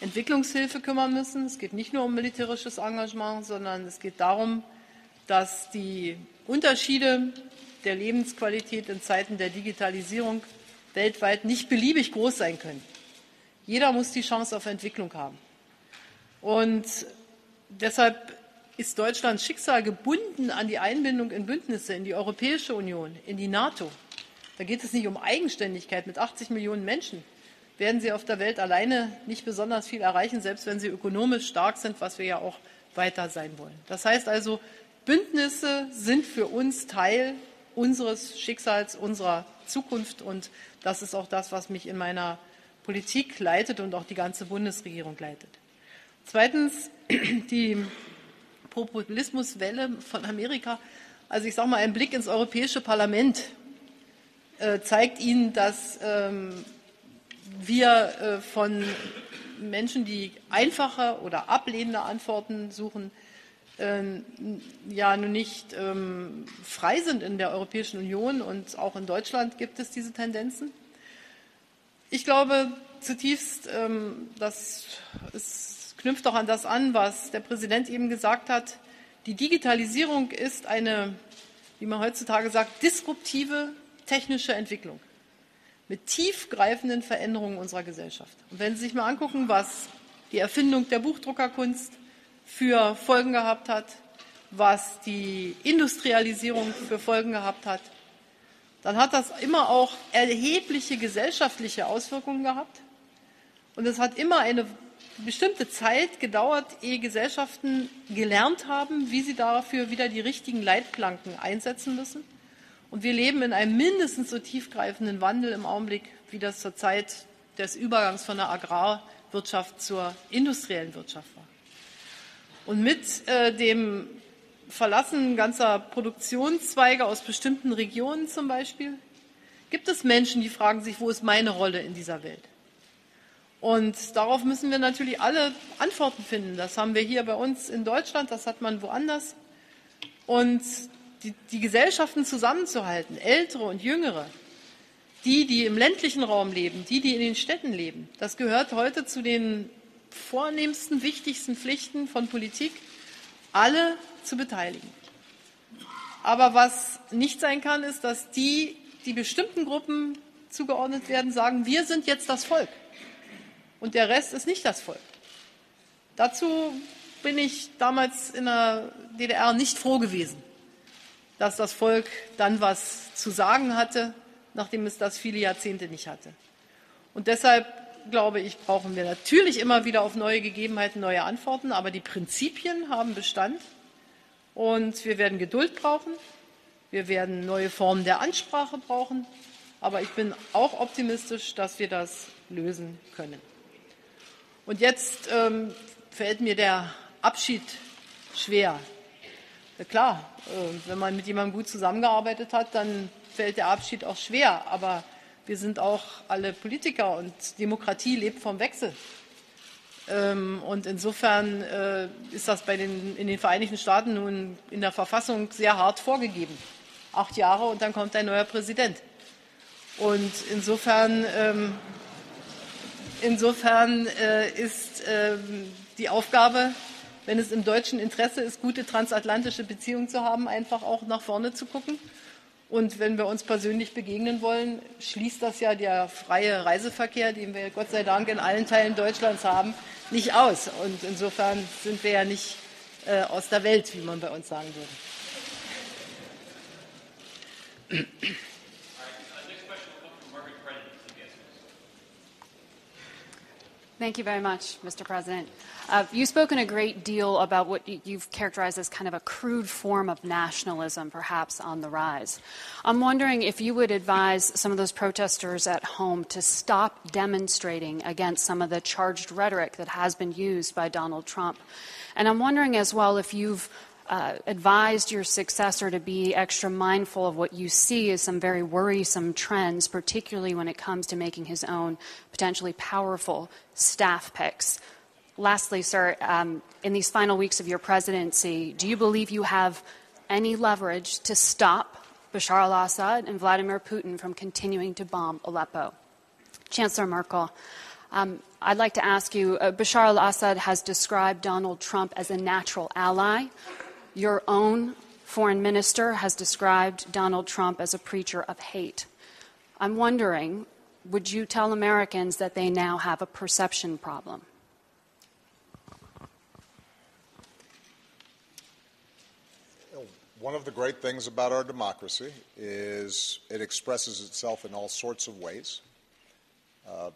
Entwicklungshilfe kümmern müssen. Es geht nicht nur um militärisches Engagement, sondern es geht darum, dass die Unterschiede der Lebensqualität in Zeiten der Digitalisierung weltweit nicht beliebig groß sein können. Jeder muss die Chance auf Entwicklung haben. Und deshalb ist Deutschlands Schicksal gebunden an die Einbindung in Bündnisse, in die Europäische Union, in die NATO. Da geht es nicht um Eigenständigkeit. Mit 80 Millionen Menschen werden sie auf der Welt alleine nicht besonders viel erreichen, selbst wenn sie ökonomisch stark sind, was wir ja auch weiter sein wollen. Das heißt also, Bündnisse sind für uns Teil unseres Schicksals, unserer Zukunft. Und das ist auch das, was mich in meiner Politik leitet und auch die ganze Bundesregierung leitet. Zweitens, die Populismuswelle von Amerika. Also ich sage mal, ein Blick ins Europäische Parlament äh, zeigt Ihnen, dass ähm, wir äh, von Menschen, die einfache oder ablehnende Antworten suchen, ähm, ja nun nicht ähm, frei sind in der Europäischen Union und auch in Deutschland gibt es diese Tendenzen. Ich glaube zutiefst, ähm, das ist knüpft auch an das an, was der Präsident eben gesagt hat. Die Digitalisierung ist eine, wie man heutzutage sagt, disruptive technische Entwicklung mit tiefgreifenden Veränderungen unserer Gesellschaft. Und wenn Sie sich mal angucken, was die Erfindung der Buchdruckerkunst für Folgen gehabt hat, was die Industrialisierung für Folgen gehabt hat, dann hat das immer auch erhebliche gesellschaftliche Auswirkungen gehabt. Und es hat immer eine bestimmte Zeit gedauert, ehe Gesellschaften gelernt haben, wie sie dafür wieder die richtigen Leitplanken einsetzen müssen. Und wir leben in einem mindestens so tiefgreifenden Wandel im Augenblick, wie das zur Zeit des Übergangs von der Agrarwirtschaft zur industriellen Wirtschaft war. Und mit äh, dem Verlassen ganzer Produktionszweige aus bestimmten Regionen zum Beispiel gibt es Menschen, die fragen sich, wo ist meine Rolle in dieser Welt? Und darauf müssen wir natürlich alle Antworten finden. Das haben wir hier bei uns in Deutschland, das hat man woanders. Und die, die Gesellschaften zusammenzuhalten, ältere und jüngere, die, die im ländlichen Raum leben, die, die in den Städten leben, das gehört heute zu den vornehmsten, wichtigsten Pflichten von Politik, alle zu beteiligen. Aber was nicht sein kann, ist, dass die, die bestimmten Gruppen zugeordnet werden, sagen, wir sind jetzt das Volk und der Rest ist nicht das Volk. Dazu bin ich damals in der DDR nicht froh gewesen, dass das Volk dann was zu sagen hatte, nachdem es das viele Jahrzehnte nicht hatte. Und deshalb glaube ich, brauchen wir natürlich immer wieder auf neue Gegebenheiten neue Antworten, aber die Prinzipien haben Bestand und wir werden Geduld brauchen. Wir werden neue Formen der Ansprache brauchen, aber ich bin auch optimistisch, dass wir das lösen können. Und jetzt ähm, fällt mir der Abschied schwer. Ja, klar, äh, wenn man mit jemandem gut zusammengearbeitet hat, dann fällt der Abschied auch schwer. Aber wir sind auch alle Politiker und Demokratie lebt vom Wechsel. Ähm, und insofern äh, ist das bei den, in den Vereinigten Staaten nun in der Verfassung sehr hart vorgegeben. Acht Jahre und dann kommt ein neuer Präsident. Und insofern ähm, Insofern äh, ist äh, die Aufgabe, wenn es im deutschen Interesse ist, gute transatlantische Beziehungen zu haben, einfach auch nach vorne zu gucken. Und wenn wir uns persönlich begegnen wollen, schließt das ja der freie Reiseverkehr, den wir Gott sei Dank in allen Teilen Deutschlands haben, nicht aus. Und insofern sind wir ja nicht äh, aus der Welt, wie man bei uns sagen würde. Thank you very much, Mr. President. Uh, you've spoken a great deal about what you've characterized as kind of a crude form of nationalism, perhaps on the rise. I'm wondering if you would advise some of those protesters at home to stop demonstrating against some of the charged rhetoric that has been used by Donald Trump. And I'm wondering as well if you've uh, advised your successor to be extra mindful of what you see as some very worrisome trends, particularly when it comes to making his own potentially powerful staff picks. Lastly, sir, um, in these final weeks of your presidency, do you believe you have any leverage to stop Bashar al Assad and Vladimir Putin from continuing to bomb Aleppo? Chancellor Merkel, um, I'd like to ask you uh, Bashar al Assad has described Donald Trump as a natural ally your own foreign minister has described Donald Trump as a preacher of hate. I'm wondering would you tell Americans that they now have a perception problem? One of the great things about our democracy is it expresses itself in all sorts of ways. Uh,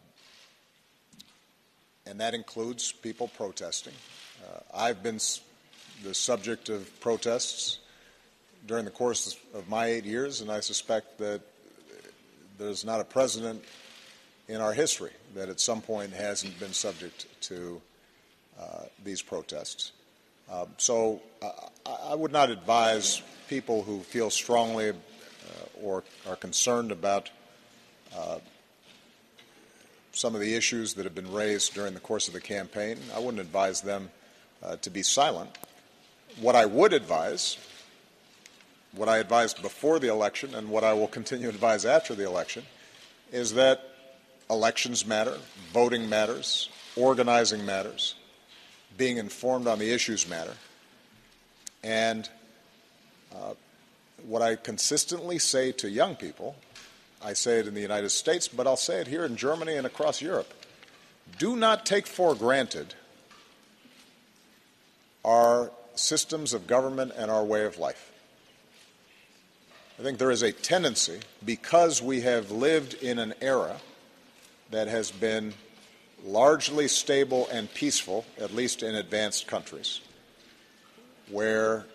and that includes people protesting. Uh, I've been the subject of protests during the course of my eight years, and I suspect that there's not a president in our history that at some point hasn't been subject to uh, these protests. Um, so uh, I would not advise people who feel strongly uh, or are concerned about uh, some of the issues that have been raised during the course of the campaign. I wouldn't advise them uh, to be silent. What I would advise, what I advised before the election, and what I will continue to advise after the election, is that elections matter, voting matters, organizing matters, being informed on the issues matter. And uh, what I consistently say to young people, I say it in the United States, but I'll say it here in Germany and across Europe do not take for granted our systems of government and our way of life. I think there is a tendency, because we have lived in an era that has been largely stable and peaceful, at least in advanced countries, where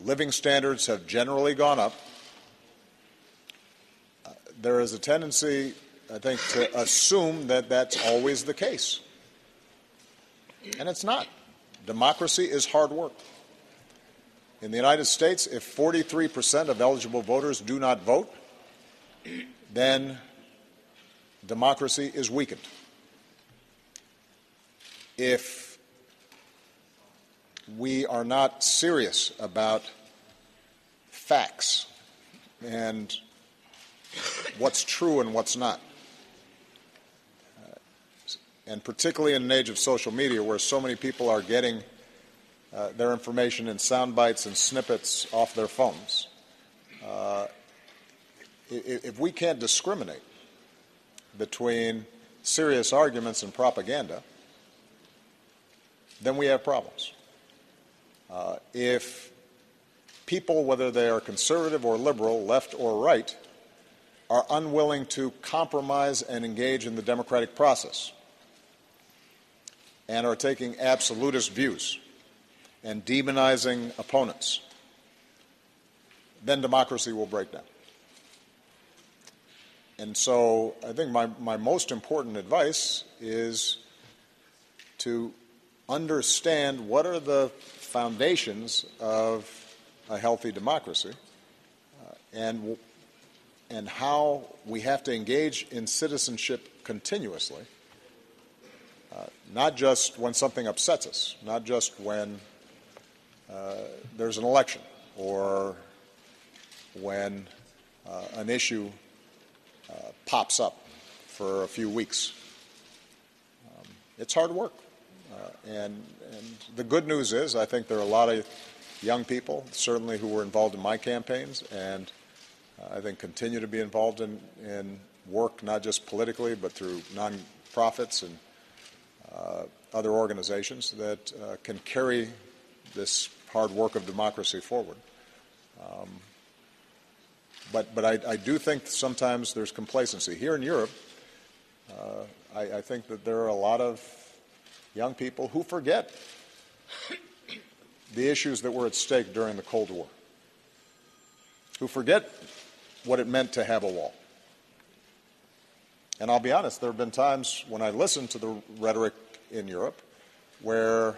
living standards have generally gone up, uh, there is a tendency, I think, to assume that that's always the case. And it's not. Democracy is hard work. In the United States, if 43% of eligible voters do not vote, then democracy is weakened. If we are not serious about facts and what's true and what's not, and particularly in an age of social media where so many people are getting uh, their information in sound bites and snippets off their phones. Uh, if, we can't discriminate between serious arguments and propaganda, then we have problems. Uh, if people, whether they are conservative or liberal, left or right, are unwilling to compromise and engage in the democratic process and are taking absolutist views and demonizing opponents, then democracy will break down. And so I think my, my most important advice is to understand what are the foundations of a healthy democracy uh, and, and how we have to engage in citizenship continuously, uh, not just when something upsets us, not just when uh, there's an election or when uh, an issue uh, pops up for a few weeks. Um, it's hard work. And, and the good news is, I think there are a lot of young people, certainly who were involved in my campaigns, and I think continue to be involved in, in work, not just politically, but through nonprofits and other organizations that uh, can carry this hard work of democracy forward. Um, but but I, I, do think sometimes there's complacency. Here in Europe, uh, I, I, think that there are a lot of young people who forget the issues that were at stake during the Cold War, who forget what it meant to have a wall. And I'll be honest, there have been times when I listened to the rhetoric in Europe where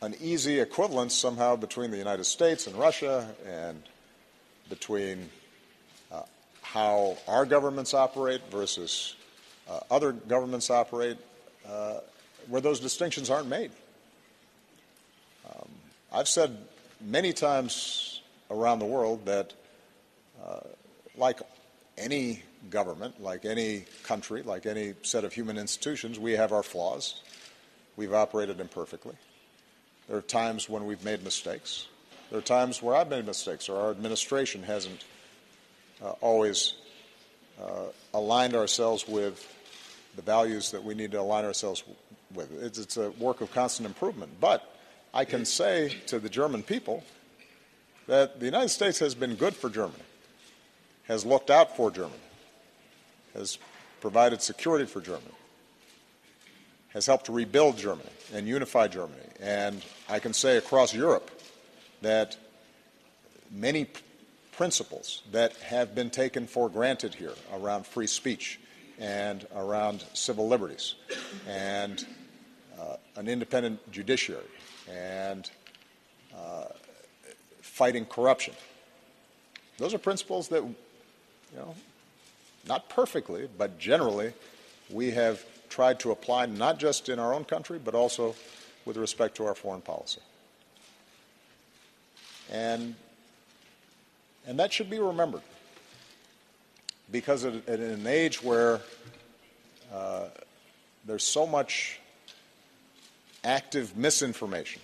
an easy equivalence somehow between the United States and Russia and between how our governments operate versus uh, other governments operate, uh, where those distinctions aren't made. Um, I've said many times around the world that, uh, like any government, like any country, like any set of human institutions, we have our flaws. We've operated imperfectly. There are times when we've made mistakes. There are times where I've made mistakes or our administration hasn't uh, always uh, aligned ourselves with the values that we need to align ourselves with. It's, it's a work of constant improvement. But I can say to the German people that the United States has been good for Germany, has looked out for Germany, has provided security for Germany, has helped to rebuild Germany and unify Germany. And I can say across Europe that many principles that have been taken for granted here around free speech and around civil liberties and uh, an independent judiciary and uh, fighting corruption. Those are principles that, you know, not perfectly, but generally, we have tried to apply not just in our own country, but also with respect to our foreign policy. And and that should be remembered. Because in an age where uh, there's so much active misinformation,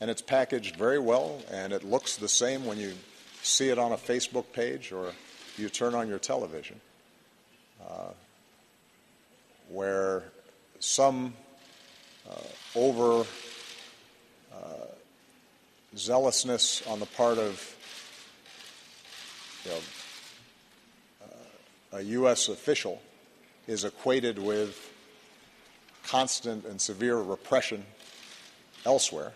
and it's packaged very well, and it looks the same when you see it on a Facebook page or you turn on your television, uh, where some uh, over uh, zealousness on the part of you know, uh, a U.S. official is equated with constant and severe repression elsewhere.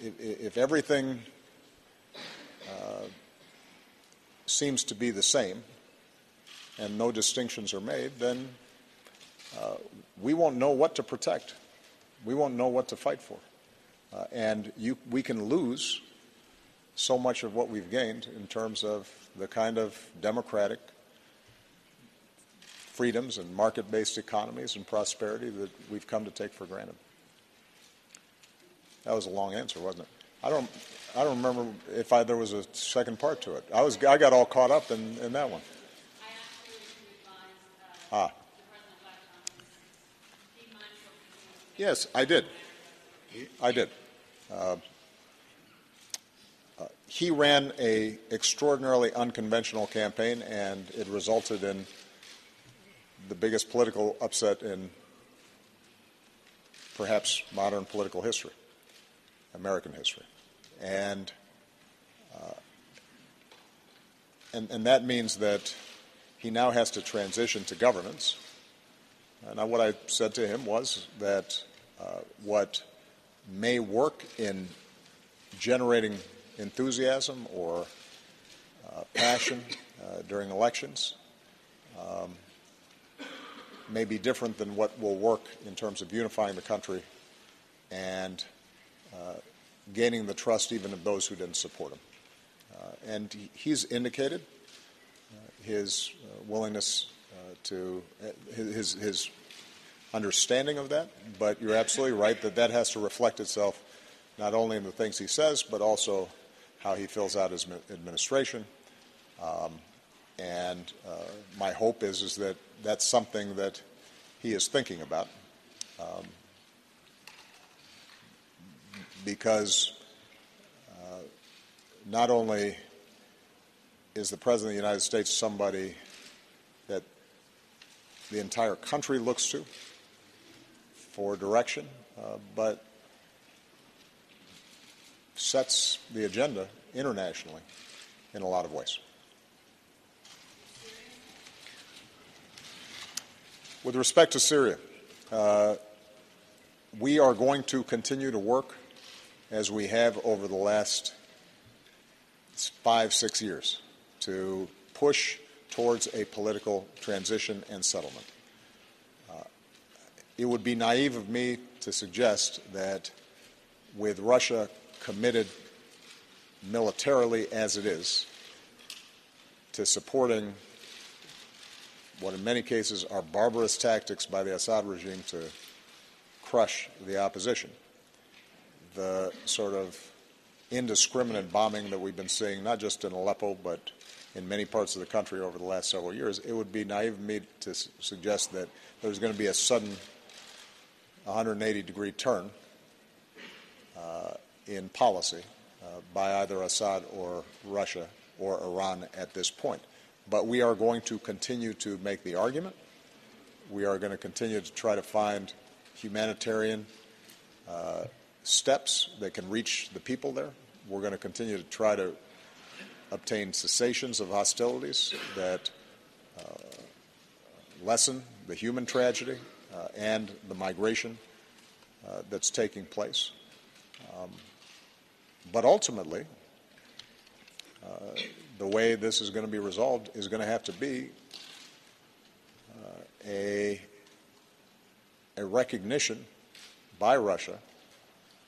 If, if everything uh, seems to be the same and no distinctions are made, then uh, we won't know what to protect. We won't know what to fight for. Uh, and you, we can lose so much of what we've gained in terms of the kind of democratic freedoms and market based economies and prosperity that we've come to take for granted. That was a long answer, wasn't it? I don't, I don't remember if I, there was a second part to it. I, was, I got all caught up in, in that one. Ah. Yes, I did. I did. Uh, uh, he ran a extraordinarily unconventional campaign, and it resulted in the biggest political upset in perhaps modern political history, American history, and uh, and, and that means that he now has to transition to governance. And what I said to him was that uh, what may work in generating enthusiasm or uh, passion uh, during elections um, may be different than what will work in terms of unifying the country and uh, gaining the trust even of those who didn't support him. Uh, and he's indicated uh, his willingness to his, his understanding of that, but you're absolutely right that that has to reflect itself not only in the things he says, but also how he fills out his administration. Um, and uh, my hope is, is that that's something that he is thinking about. Um, because uh, not only is the President of the United States somebody that the entire country looks to, for direction, uh, but sets the agenda internationally in a lot of ways. With respect to Syria, uh, we are going to continue to work as we have over the last five, six years to push towards a political transition and settlement uh, it would be naive of me to suggest that with Russia committed militarily as it is to supporting what in many cases are barbarous tactics by the Assad regime to crush the opposition. The sort of indiscriminate bombing that we've been seeing, not just in Aleppo, but in many parts of the country over the last several years, it would be naive of me to suggest that there's going to be a sudden 180 degree turn uh, in policy uh, by either Assad or Russia or Iran at this point. But we are going to continue to make the argument. We are going to continue to try to find humanitarian uh, steps that can reach the people there. We're going to continue to try to obtain cessations of hostilities that uh, lessen the human tragedy uh, and the migration uh, that's taking place. Um, but ultimately, uh, the way this is going to be resolved is going to have to be uh, a, a recognition by Russia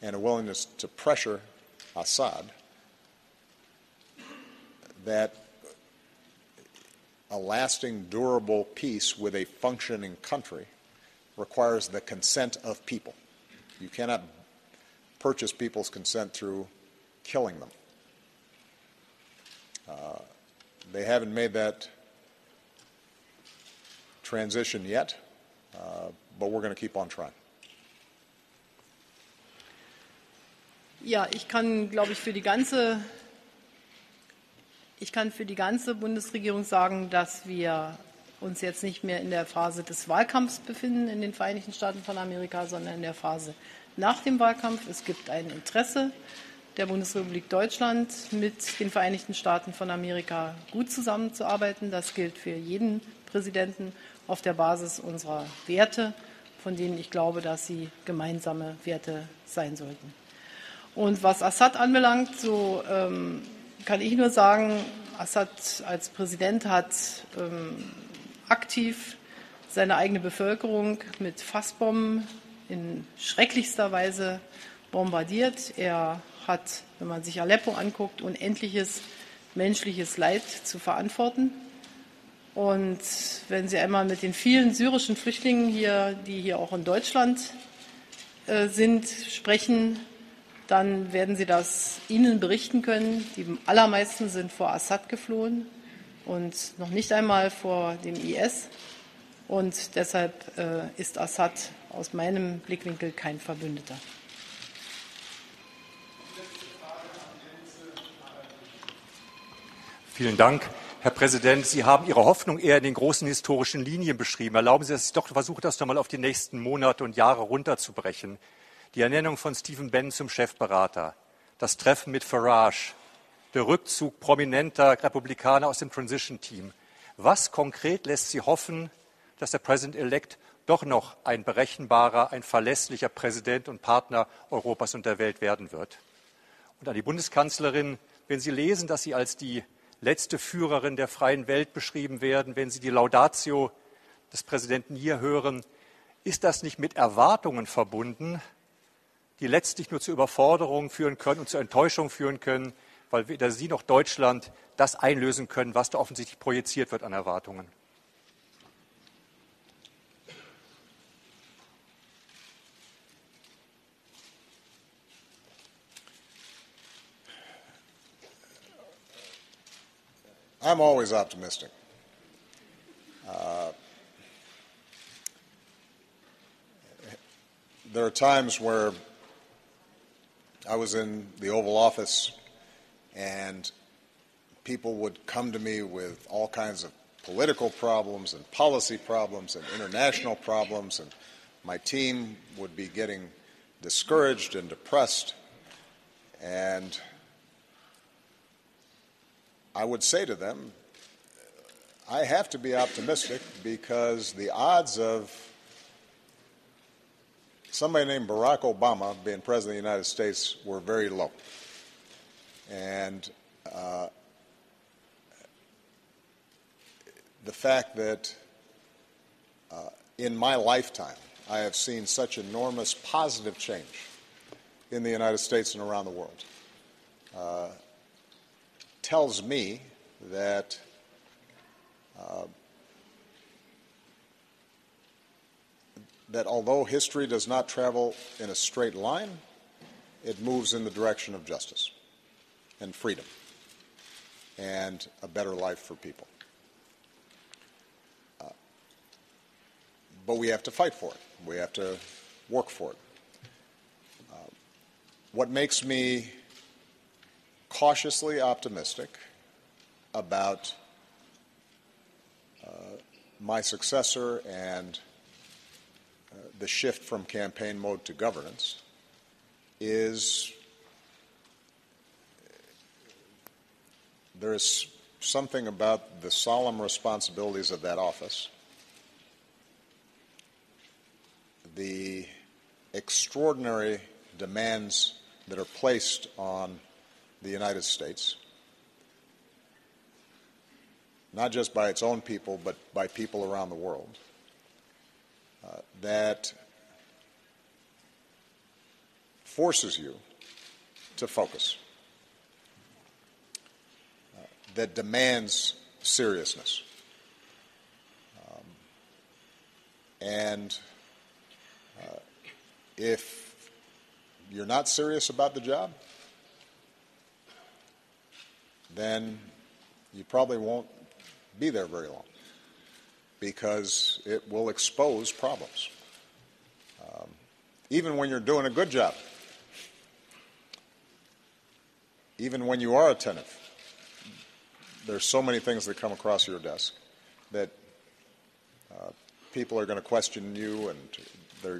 and a willingness to pressure Assad that a lasting, durable peace with a functioning country requires the consent of people. You cannot purchase people's consent through killing them. Uh, they haven't made that transition yet, uh, but we're going to keep on trying. Ja, ich kann, glaube ich, für die ganze ich kann für die ganze Bundesregierung sagen, dass wir uns jetzt nicht mehr in der Phase des Wahlkampfs befinden in den Vereinigten Staaten von Amerika, sondern in der Phase nach dem Wahlkampf. Es gibt ein Interesse der Bundesrepublik Deutschland mit den Vereinigten Staaten von Amerika gut zusammenzuarbeiten. Das gilt für jeden Präsidenten auf der Basis unserer Werte, von denen ich glaube, dass sie gemeinsame Werte sein sollten. Und was Assad anbelangt, so ähm, kann ich nur sagen, Assad als Präsident hat ähm, aktiv seine eigene Bevölkerung mit Fassbomben in schrecklichster Weise bombardiert. Er hat, wenn man sich Aleppo anguckt, unendliches menschliches Leid zu verantworten. Und wenn Sie einmal mit den vielen syrischen Flüchtlingen hier, die hier auch in Deutschland äh, sind, sprechen, dann werden Sie das Ihnen berichten können. Die allermeisten sind vor Assad geflohen und noch nicht einmal vor dem IS. Und deshalb äh, ist Assad aus meinem Blickwinkel kein Verbündeter. Vielen Dank. Herr Präsident, Sie haben Ihre Hoffnung eher in den großen historischen Linien beschrieben. Erlauben Sie, dass ich doch versuche, das nochmal auf die nächsten Monate und Jahre runterzubrechen. Die Ernennung von Stephen Bannon zum Chefberater, das Treffen mit Farage, der Rückzug prominenter Republikaner aus dem Transition Team. Was konkret lässt Sie hoffen, dass der President-elect doch noch ein berechenbarer, ein verlässlicher Präsident und Partner Europas und der Welt werden wird? Und an die Bundeskanzlerin, wenn Sie lesen, dass sie als die letzte Führerin der freien Welt beschrieben werden, wenn Sie die Laudatio des Präsidenten hier hören, ist das nicht mit Erwartungen verbunden, die letztlich nur zu Überforderungen führen können und zu Enttäuschung führen können, weil weder Sie noch Deutschland das einlösen können, was da offensichtlich projiziert wird an Erwartungen? I'm always optimistic. Uh, there are times where I was in the Oval Office and people would come to me with all kinds of political problems and policy problems and international problems, and my team would be getting discouraged and depressed. And I would say to them, I have to be optimistic because the odds of somebody named Barack Obama being president of the United States were very low. And uh, the fact that uh, in my lifetime I have seen such enormous positive change in the United States and around the world uh, tells me that that although history does not travel in a straight line, it moves in the direction of justice and freedom and a better life for people. Uh, but we have to fight for it. We have to work for it. Uh, what makes me cautiously optimistic about uh, my successor and the shift from campaign mode to governance is there is something about the solemn responsibilities of that office, the extraordinary demands that are placed on the United States, not just by its own people, but by people around the world, that forces you to focus, uh, that demands seriousness. Um, and uh, if you're not serious about the job, then you probably won't be there very long because it will expose problems. Um, even when you're doing a good job, even when you are attentive, there's so many things that come across your desk that uh, people are going to question you, and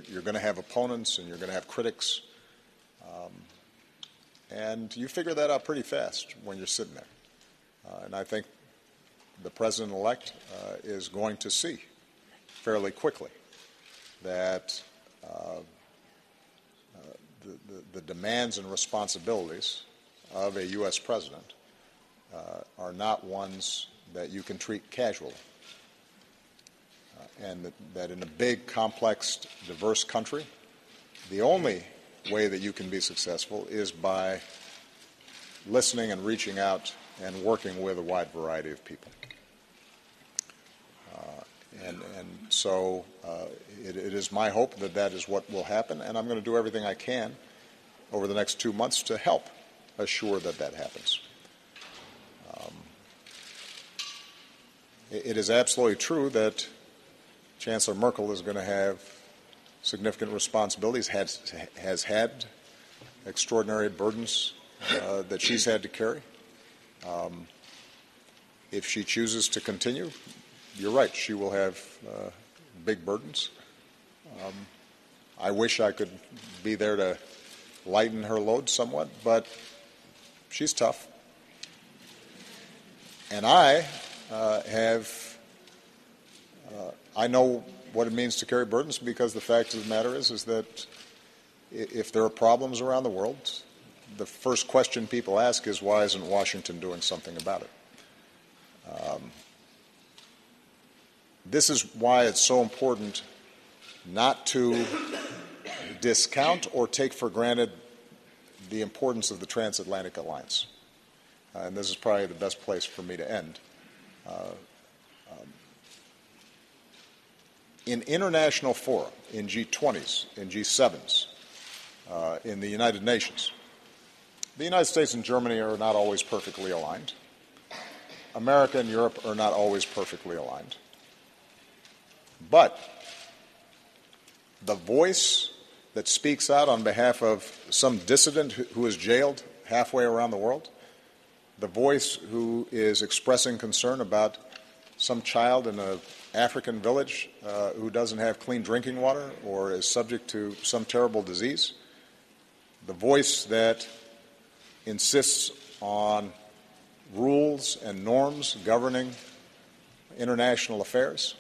you're going to have opponents and you're going to have critics. Um, and you figure that out pretty fast when you're sitting there. Uh, and I think the president elect uh, is going to see fairly quickly that uh, uh, the, the, the, demands and responsibilities of a U.S. president uh, are not ones that you can treat casually. Uh, and that, that in a big, complex, diverse country, the only way that you can be successful is by listening and reaching out and working with a wide variety of people. And, and, so uh, it, it is my hope that that is what will happen, and I'm going to do everything I can over the next two months to help assure that that happens. Um, it, it is absolutely true that Chancellor Merkel is going to have significant responsibilities, has, has had extraordinary burdens uh, that she's had to carry. Um, if she chooses to continue, you're right, she will have uh, big burdens. Um, I wish I could be there to lighten her load somewhat, but she's tough. And I uh, have, uh, I know what it means to carry burdens because the fact of the matter is, is that if there are problems around the world, the first question people ask is, why isn't Washington doing something about it? Um, this is why it's so important not to discount or take for granted the importance of the transatlantic alliance. Uh, and this is probably the best place for me to end. Uh, um, in international fora, in G20s, in G7s, uh, in the United Nations, the United States and Germany are not always perfectly aligned. America and Europe are not always perfectly aligned. But the voice that speaks out on behalf of some dissident who is jailed halfway around the world, the voice who is expressing concern about some child in an African village uh, who doesn't have clean drinking water or is subject to some terrible disease, the voice that insists on rules and norms governing international affairs,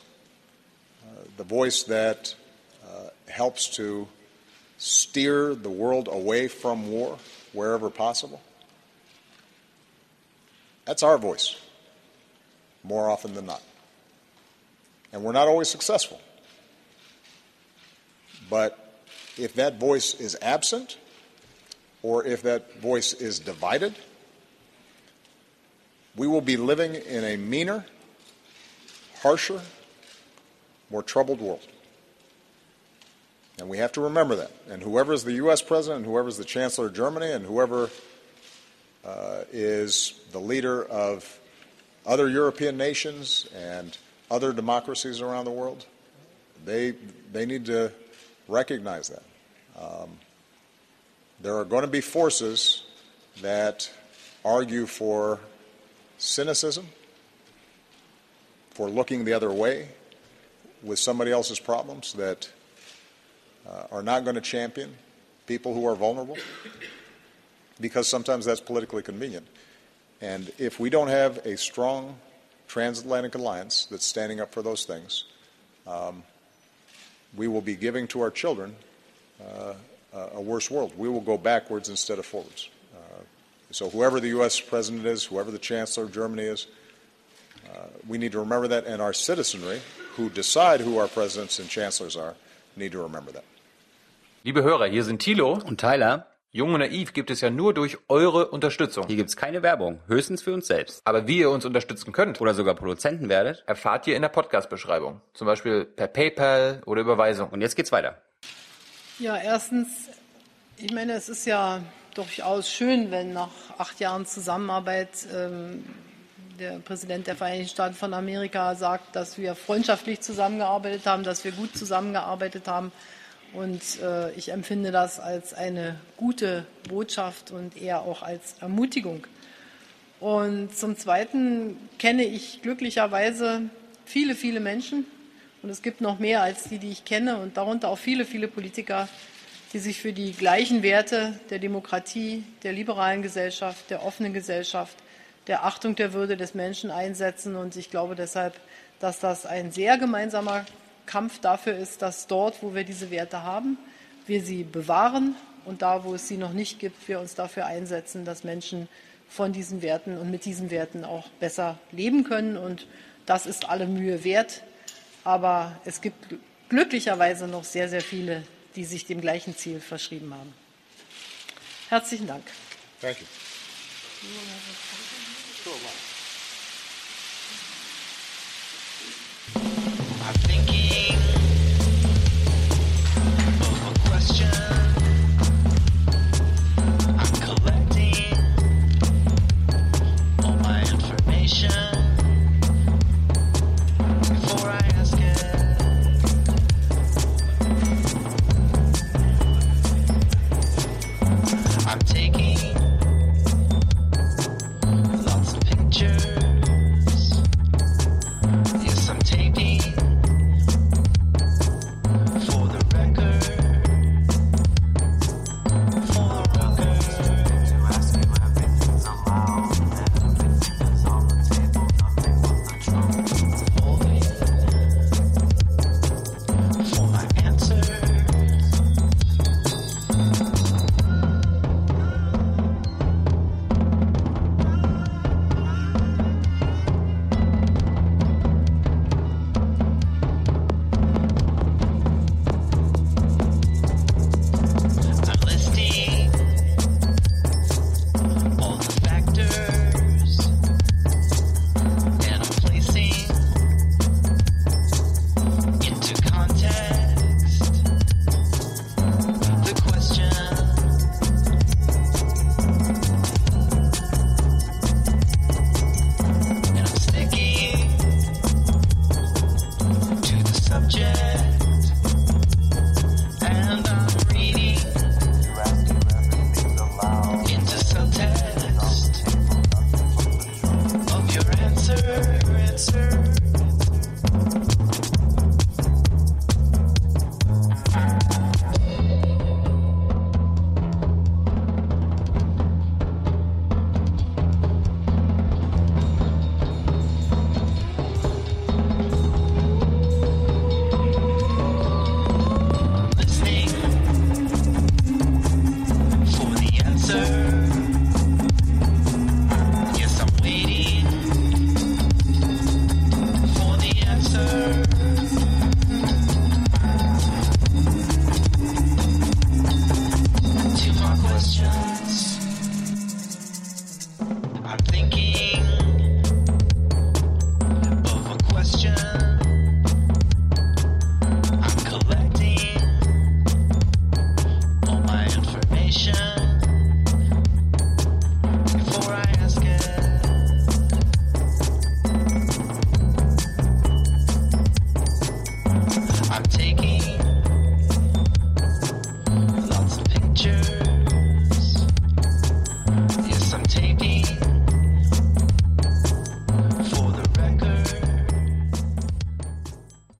the voice that uh, helps to steer the world away from war wherever possible. That's our voice, more often than not. And we're not always successful. But if that voice is absent, or if that voice is divided, we will be living in a meaner, harsher, more troubled world. And we have to remember that. And whoever is the U.S. president, and whoever is the chancellor of Germany, and whoever uh, is the leader of other European nations and other democracies around the world, they, they need to recognize that. Um, there are going to be forces that argue for cynicism, for looking the other way with somebody else's problems that uh, are not going to champion people who are vulnerable because sometimes that's politically convenient. And if we don't have a strong transatlantic alliance that's standing up for those things, um, we will be giving to our children uh, a worse world. We will go backwards instead of forwards. Uh, so, whoever the U.S. president is, whoever the chancellor of Germany is, uh, we need to remember that, and our citizenry, who decide who our presidents and chancellors are, need to remember that. Liebe Hörer, hier sind Thilo und Tyler. Jung und Naiv gibt es ja nur durch eure Unterstützung. Hier gibt's keine Werbung, höchstens für uns selbst. Aber wie ihr uns unterstützen könnt oder sogar Produzenten werdet, erfahrt ihr in der Podcast-Beschreibung. Zum Beispiel per PayPal oder Überweisung. Und jetzt geht's weiter. Ja, erstens, ich meine, es ist ja durchaus schön, wenn nach acht Jahren Zusammenarbeit ähm, der Präsident der Vereinigten Staaten von Amerika sagt, dass wir freundschaftlich zusammengearbeitet haben, dass wir gut zusammengearbeitet haben. Und äh, ich empfinde das als eine gute Botschaft und eher auch als Ermutigung. Und zum Zweiten kenne ich glücklicherweise viele, viele Menschen. Und es gibt noch mehr als die, die ich kenne und darunter auch viele, viele Politiker, die sich für die gleichen Werte der Demokratie, der liberalen Gesellschaft, der offenen Gesellschaft, der Achtung der Würde des Menschen einsetzen. Und ich glaube deshalb, dass das ein sehr gemeinsamer Kampf dafür ist, dass dort, wo wir diese Werte haben, wir sie bewahren und da, wo es sie noch nicht gibt, wir uns dafür einsetzen, dass Menschen von diesen Werten und mit diesen Werten auch besser leben können. Und das ist alle Mühe wert. Aber es gibt glücklicherweise noch sehr, sehr viele, die sich dem gleichen Ziel verschrieben haben. Herzlichen Dank. Danke. Think